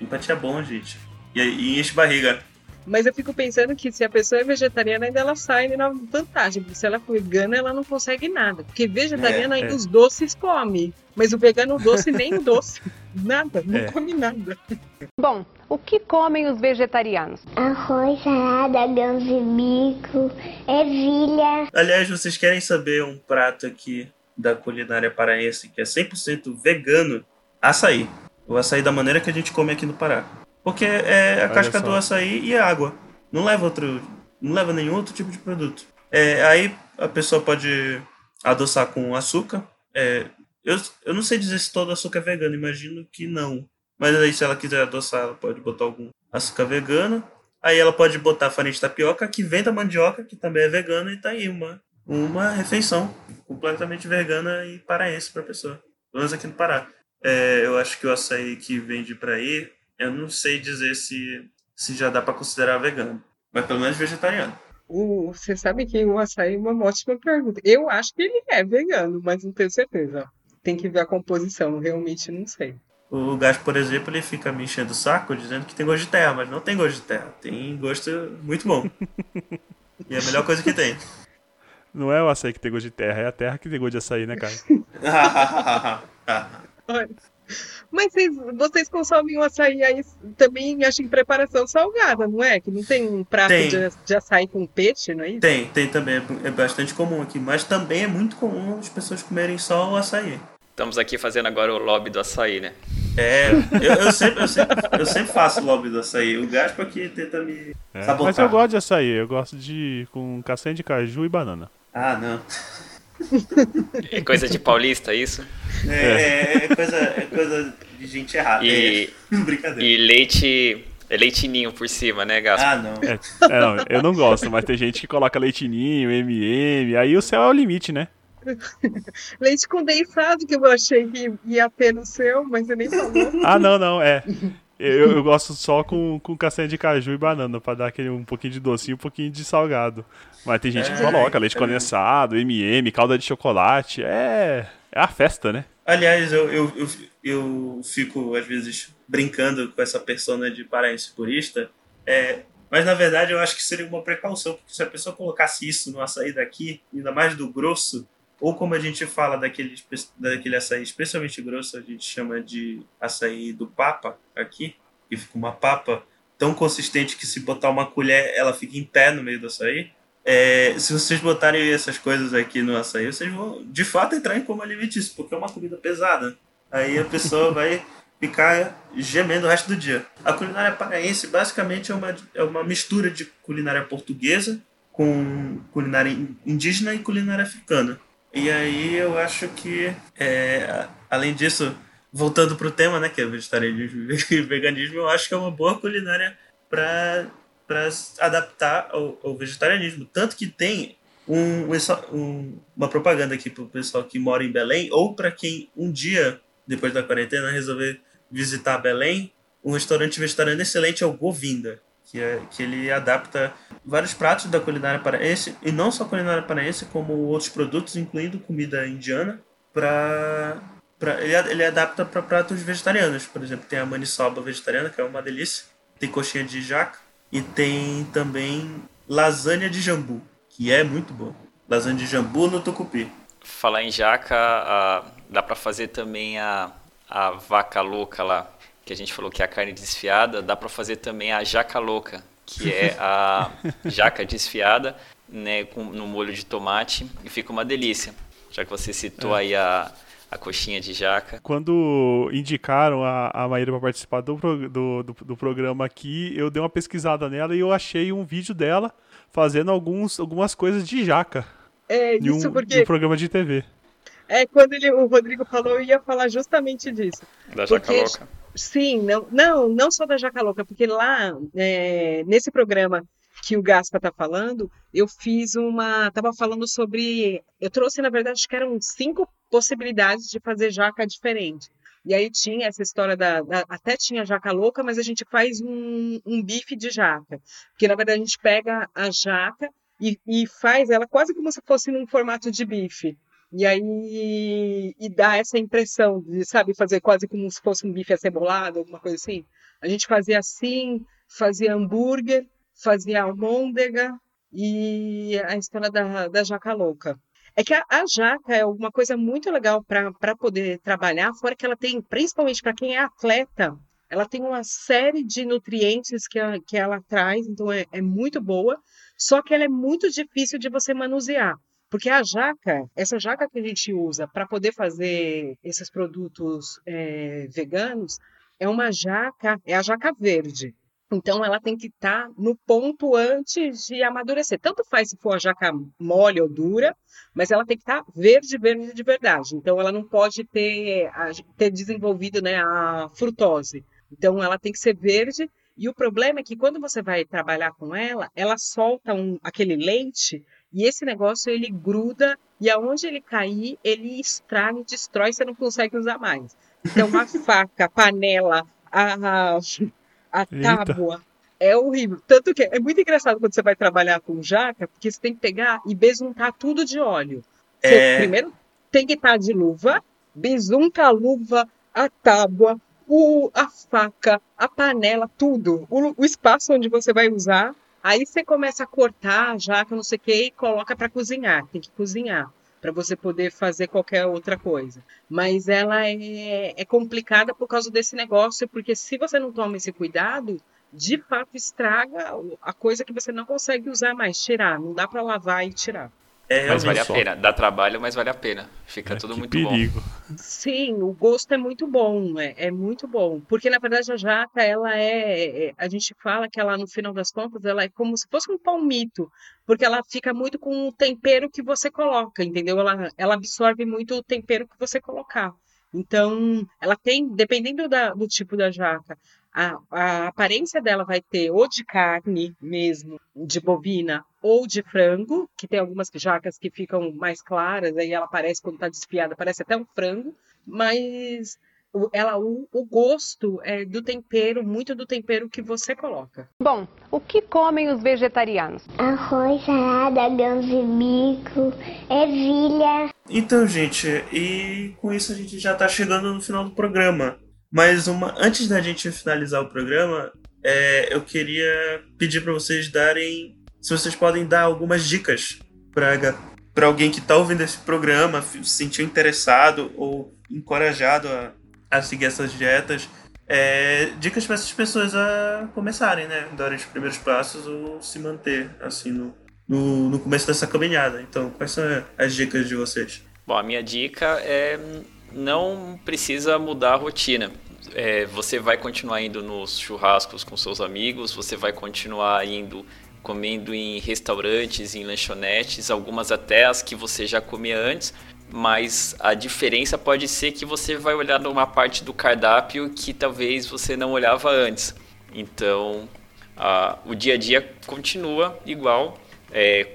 Empatia é bom, gente. E, e enche barriga. Mas eu fico pensando que se a pessoa é vegetariana, ainda ela sai na vantagem. Porque se ela for vegana, ela não consegue nada. Porque vegetariana É, ainda é. os doces come. Mas o vegano, doce, nem o doce. [LAUGHS] Nada, não É. come nada. Bom, o que comem os vegetarianos? Arroz, salada, grãos de bico, ervilha. Aliás, vocês querem saber um prato aqui da culinária paraense que é 100% vegano? Açaí. O açaí da maneira que a gente come aqui no Pará. Porque é a Olha casca só. do açaí e a água. Não leva outro, não leva nenhum outro tipo de produto. É, aí a pessoa pode adoçar com açúcar. É, eu, eu não sei dizer se todo açúcar é vegano, imagino que não. Mas aí se ela quiser adoçar, ela pode botar algum açúcar vegano. Aí ela pode botar farinha de tapioca, que vem da mandioca, que também é vegana, e tá aí uma, uma refeição completamente vegana e paraense pra pessoa. Pelo menos aqui no Pará. É, eu acho que o açaí que vende pra aí, eu não sei dizer se, se já dá pra considerar vegano. Mas pelo menos vegetariano. Você sabe que o açaí é uma ótima pergunta. Eu acho que ele é vegano, mas não tenho certeza. Tem que ver a composição, realmente não sei. O Gás, por exemplo, ele fica me enchendo o saco dizendo que tem gosto de terra, mas não tem gosto de terra. Tem gosto muito bom. [LAUGHS] e é a melhor coisa que tem. Não é o açaí que tem gosto de terra, é a terra que tem gosto de açaí, né, cara? [LAUGHS] Mas vocês, vocês consomem o açaí aí também, acho, em preparação salgada, não é? Que não tem um prato Tem. de, de açaí com peixe, não é isso? tem, tem também. É bastante comum aqui. Mas também é muito comum as pessoas comerem só o açaí. Estamos aqui fazendo agora o lobby do açaí, né? É, eu, eu sempre, eu, sempre, eu sempre faço lobby do açaí. O Gaspo aqui tenta me É, sabotar. Mas eu gosto de açaí, eu gosto de com castanha de caju e banana. Ah, não. É coisa de paulista isso? É, é coisa, é coisa de gente errada. E- É. [LAUGHS] Brincadeira. E leite. É leitinho por cima, né, Gaspo? Ah, não. É, é, não, eu não gosto, mas tem gente que coloca leitinho, MM, aí o céu é o limite, né? [LAUGHS] Leite condensado, que eu achei que ia ter no seu, mas você nem falou. Ah, não, não, é. Eu, eu gosto só com, com castanha de caju e banana, pra dar aquele um pouquinho de docinho e um pouquinho de salgado. Mas tem gente que É, coloca leite é. condensado, MM, calda de chocolate. É. É a festa, né? Aliás, eu, eu, eu, eu fico, às vezes, brincando com essa persona de paraense purista. É, mas, na verdade, eu acho que seria uma precaução, porque se a pessoa colocasse isso no açaí daqui, ainda mais do grosso, ou como a gente fala daquele, daquele açaí especialmente grosso, a gente chama de açaí do papa aqui, que fica uma papa tão consistente que se botar uma colher, ela fica em pé no meio do açaí. É, se vocês botarem essas coisas aqui no açaí, vocês vão de fato entrar em coma alimentício, porque é uma comida pesada. Aí a pessoa vai ficar gemendo o resto do dia. A culinária paraense basicamente é uma, é uma mistura de culinária portuguesa com culinária indígena e culinária africana. E aí eu acho que, é, além disso, voltando para o tema, né, que é vegetarianismo e [LAUGHS] veganismo, eu acho que é uma boa culinária para para adaptar ao, ao, vegetarianismo. Tanto que tem um, um, uma propaganda aqui para o pessoal que mora em Belém, ou para quem um dia, depois da quarentena, resolver visitar Belém, um restaurante vegetariano excelente é o Govinda, que, é, que ele adapta vários pratos da culinária paraense, e não só culinária paraense, como outros produtos, incluindo comida indiana, para ele, ele adapta para pratos vegetarianos. Por exemplo, tem a maniçoba vegetariana, que é uma delícia, tem coxinha de jaca, e tem também lasanha de jambu, que é muito bom. Lasanha de jambu no tucupi. Falar em jaca, a, dá para fazer também a, a vaca louca lá, que a gente falou que é a carne desfiada, dá para fazer também a jaca louca, que é a [LAUGHS] jaca desfiada, né, com, no molho de tomate, e fica uma delícia. Já que você citou é. aí a, a coxinha de jaca. Quando indicaram a, a Maíra para participar do, do, do, do, programa aqui, eu dei uma pesquisada nela e eu achei um vídeo dela fazendo alguns, algumas coisas de jaca. É, isso um, porque... um programa de TV. É, quando ele, o Rodrigo falou, eu ia falar justamente disso. Da jaca porque, louca. Sim, não, não, não só da jaca louca, porque lá, é, nesse programa que o Gaspa está falando, eu fiz uma. Estava falando sobre. Eu trouxe, na verdade, acho que eram cinco possibilidades de fazer jaca diferente. E aí tinha essa história da, da, Até tinha jaca louca, mas a gente faz um, um bife de jaca. Porque, na verdade, a gente pega a jaca e, e faz ela quase como se fosse num formato de bife. E aí e dá essa impressão de, sabe, fazer quase como se fosse um bife acebolado, alguma coisa assim. A gente fazia assim, fazia hambúrguer, fazia almôndega e a história da, da jaca louca. É que a, a jaca é uma coisa muito legal para poder trabalhar, fora que ela tem, principalmente para quem é atleta, ela tem uma série de nutrientes que, a, que ela traz, então é, é muito boa, só que ela é muito difícil de você manusear. Porque a jaca, essa jaca que a gente usa para poder fazer esses produtos é, veganos, é uma jaca, é a jaca verde. Então, ela tem que estar tá no ponto antes de amadurecer. Tanto faz se for a jaca mole ou dura, mas ela tem que estar tá verde, verde de verdade. Então, ela não pode ter, ter desenvolvido né, a frutose. Então, ela tem que ser verde. E o problema é que quando você vai trabalhar com ela, ela solta um, aquele leite e esse negócio ele gruda e aonde ele cair, ele estraga e destrói, você não consegue usar mais. Então, a [LAUGHS] faca, a panela, a, a tábua. É horrível. Tanto que é muito engraçado quando você vai trabalhar com jaca, porque você tem que pegar e besuntar tudo de óleo. Você, é... Primeiro tem que estar de luva, besunta a luva, a tábua, o, a faca, a panela, tudo. O, o, espaço onde você vai usar. Aí você começa a cortar a jaca, não sei o que, e coloca para cozinhar. Tem que cozinhar para você poder fazer qualquer outra coisa. Mas ela é, é complicada por causa desse negócio, porque se você não toma esse cuidado, de fato estraga a coisa que você não consegue usar mais, tirar. Não dá para lavar e tirar. É, mas vale a pena. Dá trabalho, mas vale a pena. Fica é, tudo muito perigo. bom. Sim, o gosto é muito bom. É, é, muito bom. Porque, na verdade, a jaca, ela é, é, A gente fala que ela, no final das contas, ela é como se fosse um palmito. Porque ela fica muito com o tempero que você coloca, entendeu? Ela, ela absorve muito o tempero que você colocar. Então, ela tem, dependendo da, do tipo da jaca, a, a aparência dela vai ter ou de carne mesmo, de bovina, ou de frango, que tem algumas jacas que ficam mais claras, aí ela parece, quando está desfiada, parece até um frango, mas o, ela, o, o gosto é do tempero, muito do tempero que você coloca. Bom, o que comem os vegetarianos? Arroz, salada, grãos de bico, ervilha. Então, gente, e com isso a gente já está chegando no final do programa. Mas uma, antes da gente finalizar o programa, é, eu queria pedir para vocês darem, se vocês podem dar algumas dicas para alguém que está ouvindo esse programa, se sentiu interessado ou encorajado a, a seguir essas dietas. É, dicas para essas pessoas a começarem, né? Darem os primeiros passos ou se manter assim no, no, no começo dessa caminhada. Então, quais são as dicas de vocês? Bom, a minha dica é não precisa mudar a rotina. É, você vai continuar indo nos churrascos com seus amigos, você vai continuar indo comendo em restaurantes, em lanchonetes, algumas até as que você já comia antes, mas a diferença pode ser que você vai olhar numa parte do cardápio que talvez você não olhava antes. Então, a, o dia a dia continua igual. É,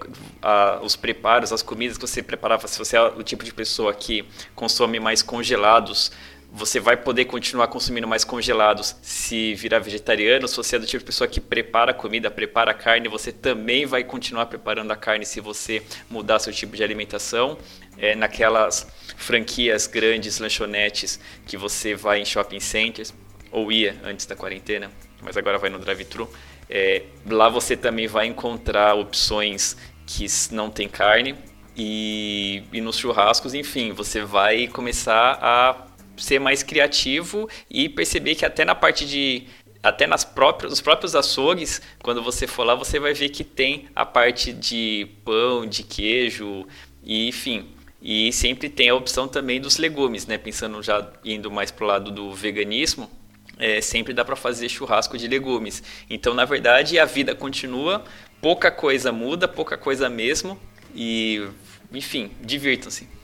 a, os preparos, as comidas que você preparava, se você é o tipo de pessoa que consome mais congelados, você vai poder continuar consumindo mais congelados se virar vegetariano. Se você é do tipo de pessoa que prepara comida, prepara carne, você também vai continuar preparando a carne se você mudar seu tipo de alimentação. É, naquelas franquias grandes, lanchonetes, que você vai em shopping centers, ou ia antes da quarentena, mas agora vai no drive-thru. É, lá você também vai encontrar opções que não tem carne. E, e nos churrascos, enfim, você vai começar a ser mais criativo e perceber que até na parte de até nas próprias, nos próprios açougues, quando você for lá, você vai ver que tem a parte de pão, de queijo, e enfim. E sempre tem a opção também dos legumes, né? Pensando já indo mais pro lado do veganismo, é, sempre dá para fazer churrasco de legumes. Então, na verdade, a vida continua, pouca coisa muda, pouca coisa mesmo, e enfim, divirtam-se.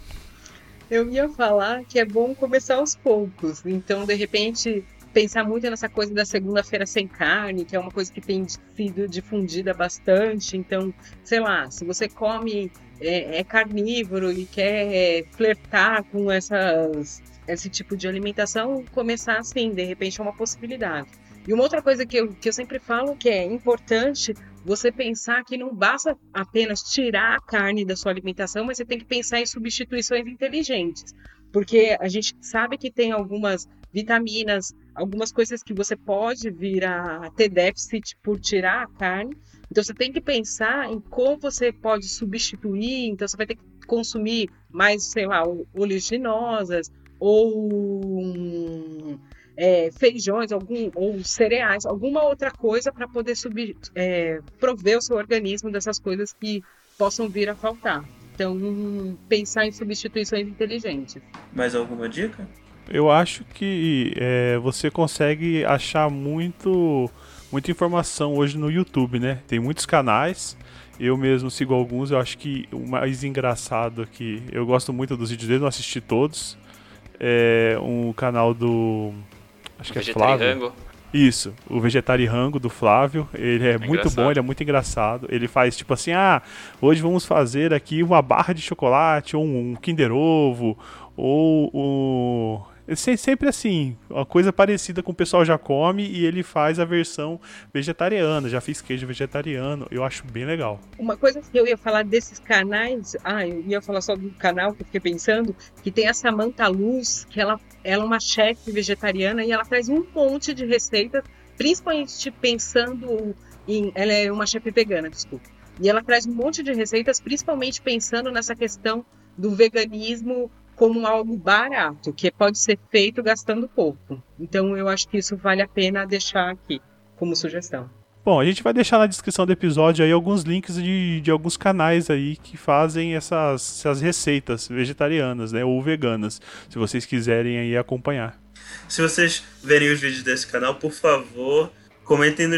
Eu ia falar que é bom começar aos poucos. Então, de repente, pensar muito nessa coisa da segunda-feira sem carne, que é uma coisa que tem sido difundida bastante. Então, sei lá, se você come é, é carnívoro e quer flertar com essas, esse tipo de alimentação, começar assim, de repente é uma possibilidade. E uma outra coisa que eu, que eu sempre falo que é importante você pensar que não basta apenas tirar a carne da sua alimentação, mas você tem que pensar em substituições inteligentes. Porque a gente sabe que tem algumas vitaminas, algumas coisas que você pode vir a ter déficit por tirar a carne. Então você tem que pensar em como você pode substituir. Então você vai ter que consumir mais, sei lá, oleaginosas ou é, feijões algum, ou cereais, alguma outra coisa para poder subir, é, prover o seu organismo dessas coisas que possam vir a faltar. Então, pensar em substituições inteligentes. Mais alguma dica? Eu acho que é, você consegue achar muito, muita informação hoje no YouTube, né? Tem muitos canais. Eu mesmo sigo alguns. Eu acho que o mais engraçado aqui, eu gosto muito dos vídeos dele, não assisti todos. É um canal do Acho que é Flávio. Rango. Isso, o Vegetariango do Flávio. Ele é, é muito engraçado. bom, ele é muito engraçado. Ele faz tipo assim: ah, hoje vamos fazer aqui uma barra de chocolate, ou um Kinder Ovo, ou o sempre assim, uma coisa parecida com o pessoal já come e ele faz a versão vegetariana. Já fiz queijo vegetariano, eu acho bem legal. Uma coisa que eu ia falar desses canais, ah, eu ia falar só do canal que eu fiquei pensando, que tem a Samantha Luz, que ela, ela é uma chefe vegetariana e ela traz um monte de receitas, principalmente pensando em. Ela é uma chefe vegana, desculpa. E ela traz um monte de receitas, principalmente pensando nessa questão do veganismo como algo barato, que pode ser feito gastando pouco. Então eu acho que isso vale a pena deixar aqui como sugestão. Bom, a gente vai deixar na descrição do episódio aí alguns links de, de alguns canais aí que fazem essas, essas receitas vegetarianas, né, ou veganas, se vocês quiserem aí acompanhar. Se vocês verem os vídeos desse canal, por favor, comentem no,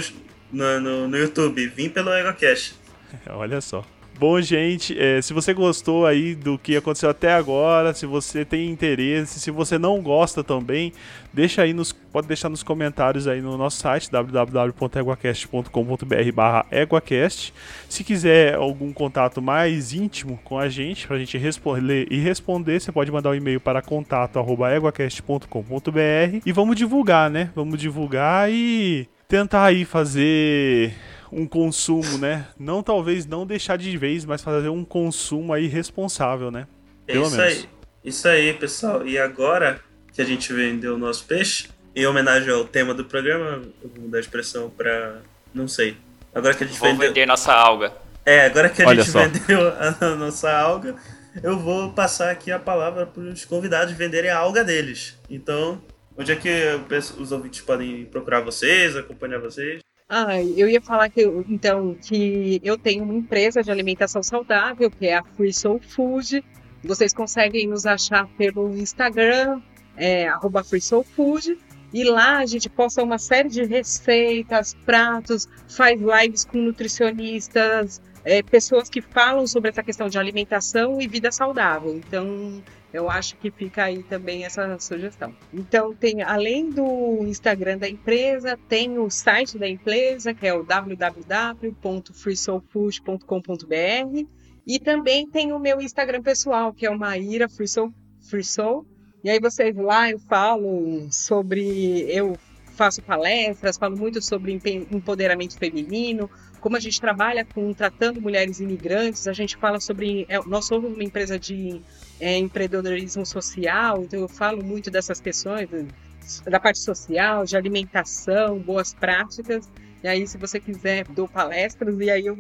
no, no YouTube, vim pelo EgoCast. [LAUGHS] Olha só. Bom, gente, é, se você gostou aí do que aconteceu até agora, se você tem interesse, se você não gosta também, deixa aí nos, pode deixar nos comentários aí no nosso site www.eguacast.com.br/eguacast. Se quiser algum contato mais íntimo com a gente, para a gente responder e responder, você pode mandar um e-mail para contato@eguacast.com.br e vamos divulgar, né? Vamos divulgar e tentar aí fazer um consumo, né? Não talvez não deixar de vez, mas fazer um consumo aí responsável, né? Pelo isso menos. Aí. Isso aí, pessoal. E agora que a gente vendeu o nosso peixe, em homenagem ao tema do programa, eu vou mudar a expressão para não sei. Agora que a gente vou vendeu... vender nossa alga. É, agora que a Olha gente só. vendeu a [LAUGHS] nossa alga, eu vou passar aqui a palavra para os convidados venderem a alga deles. Então, onde é que os ouvintes podem procurar vocês, acompanhar vocês? Ah, eu ia falar que eu, então que eu tenho uma empresa de alimentação saudável, que é a Free Soul Food. Vocês conseguem nos achar pelo Instagram, é, Free Soul Food. E lá a gente posta uma série de receitas, pratos, faz lives com nutricionistas, é, pessoas que falam sobre essa questão de alimentação e vida saudável. Então, eu acho que fica aí também essa sugestão. Então, tem além do Instagram da empresa, tem o site da empresa, que é o www.freesoulfood.com.br e também tem o meu Instagram pessoal, que é o Maíra Freesoul, Freesoul e aí vocês lá eu falo sobre. Eu faço palestras, falo muito sobre empoderamento feminino, como a gente trabalha com tratando mulheres imigrantes, a gente fala sobre. É, nós somos uma empresa de é, empreendedorismo social, então eu falo muito dessas questões da parte social, de alimentação, boas práticas. E aí, se você quiser, dou palestras e aí eu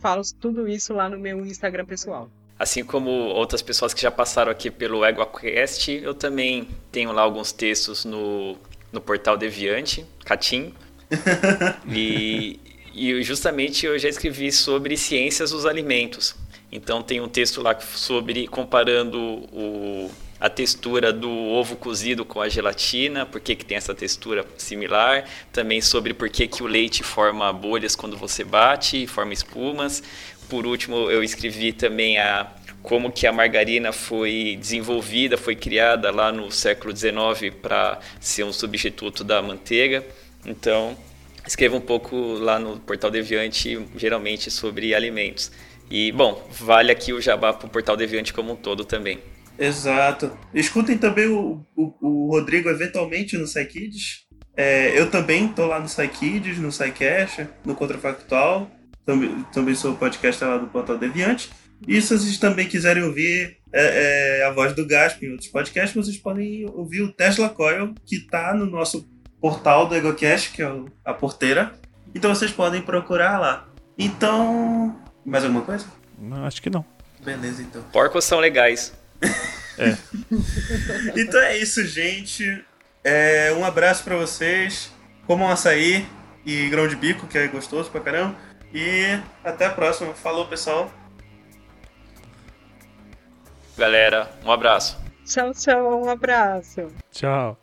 falo tudo isso lá no meu Instagram pessoal. Assim como outras pessoas que já passaram aqui pelo EguaQuest, eu também tenho lá alguns textos no, no portal Deviante, Catim. [LAUGHS] e, e justamente eu já escrevi sobre ciências dos alimentos. Então tem um texto lá sobre comparando o, a textura do ovo cozido com a gelatina, por que, que tem essa textura similar, também sobre por que, que o leite forma bolhas quando você bate, forma espumas, por último, eu escrevi também a como que a margarina foi desenvolvida, foi criada lá no século XIX para ser um substituto da manteiga. Então, escrevo um pouco lá no Portal Deviante, geralmente sobre alimentos. E, bom, vale aqui o jabá para o Portal Deviante como um todo também. Exato. Escutem também o, o, o Rodrigo eventualmente no SciKids. É, eu também estou lá no SciKids, no SciCash, no Contrafactual também, também sou podcast lá do Portal Deviante. E se vocês também quiserem ouvir é, é, a voz do Gasp em outros podcasts, vocês podem ouvir o Tesla Coil, que está no nosso portal do EgoCast, que é a porteira. Então vocês podem procurar lá. Então. Mais alguma coisa? Não, acho que não. Beleza, então. Porcos são legais. é. [LAUGHS] então é isso, gente. É, um abraço para vocês. Comam açaí e grão de bico, que é gostoso pra caramba. E até a próxima. Falou, pessoal. Galera, um abraço. Tchau, tchau. Um abraço. Tchau.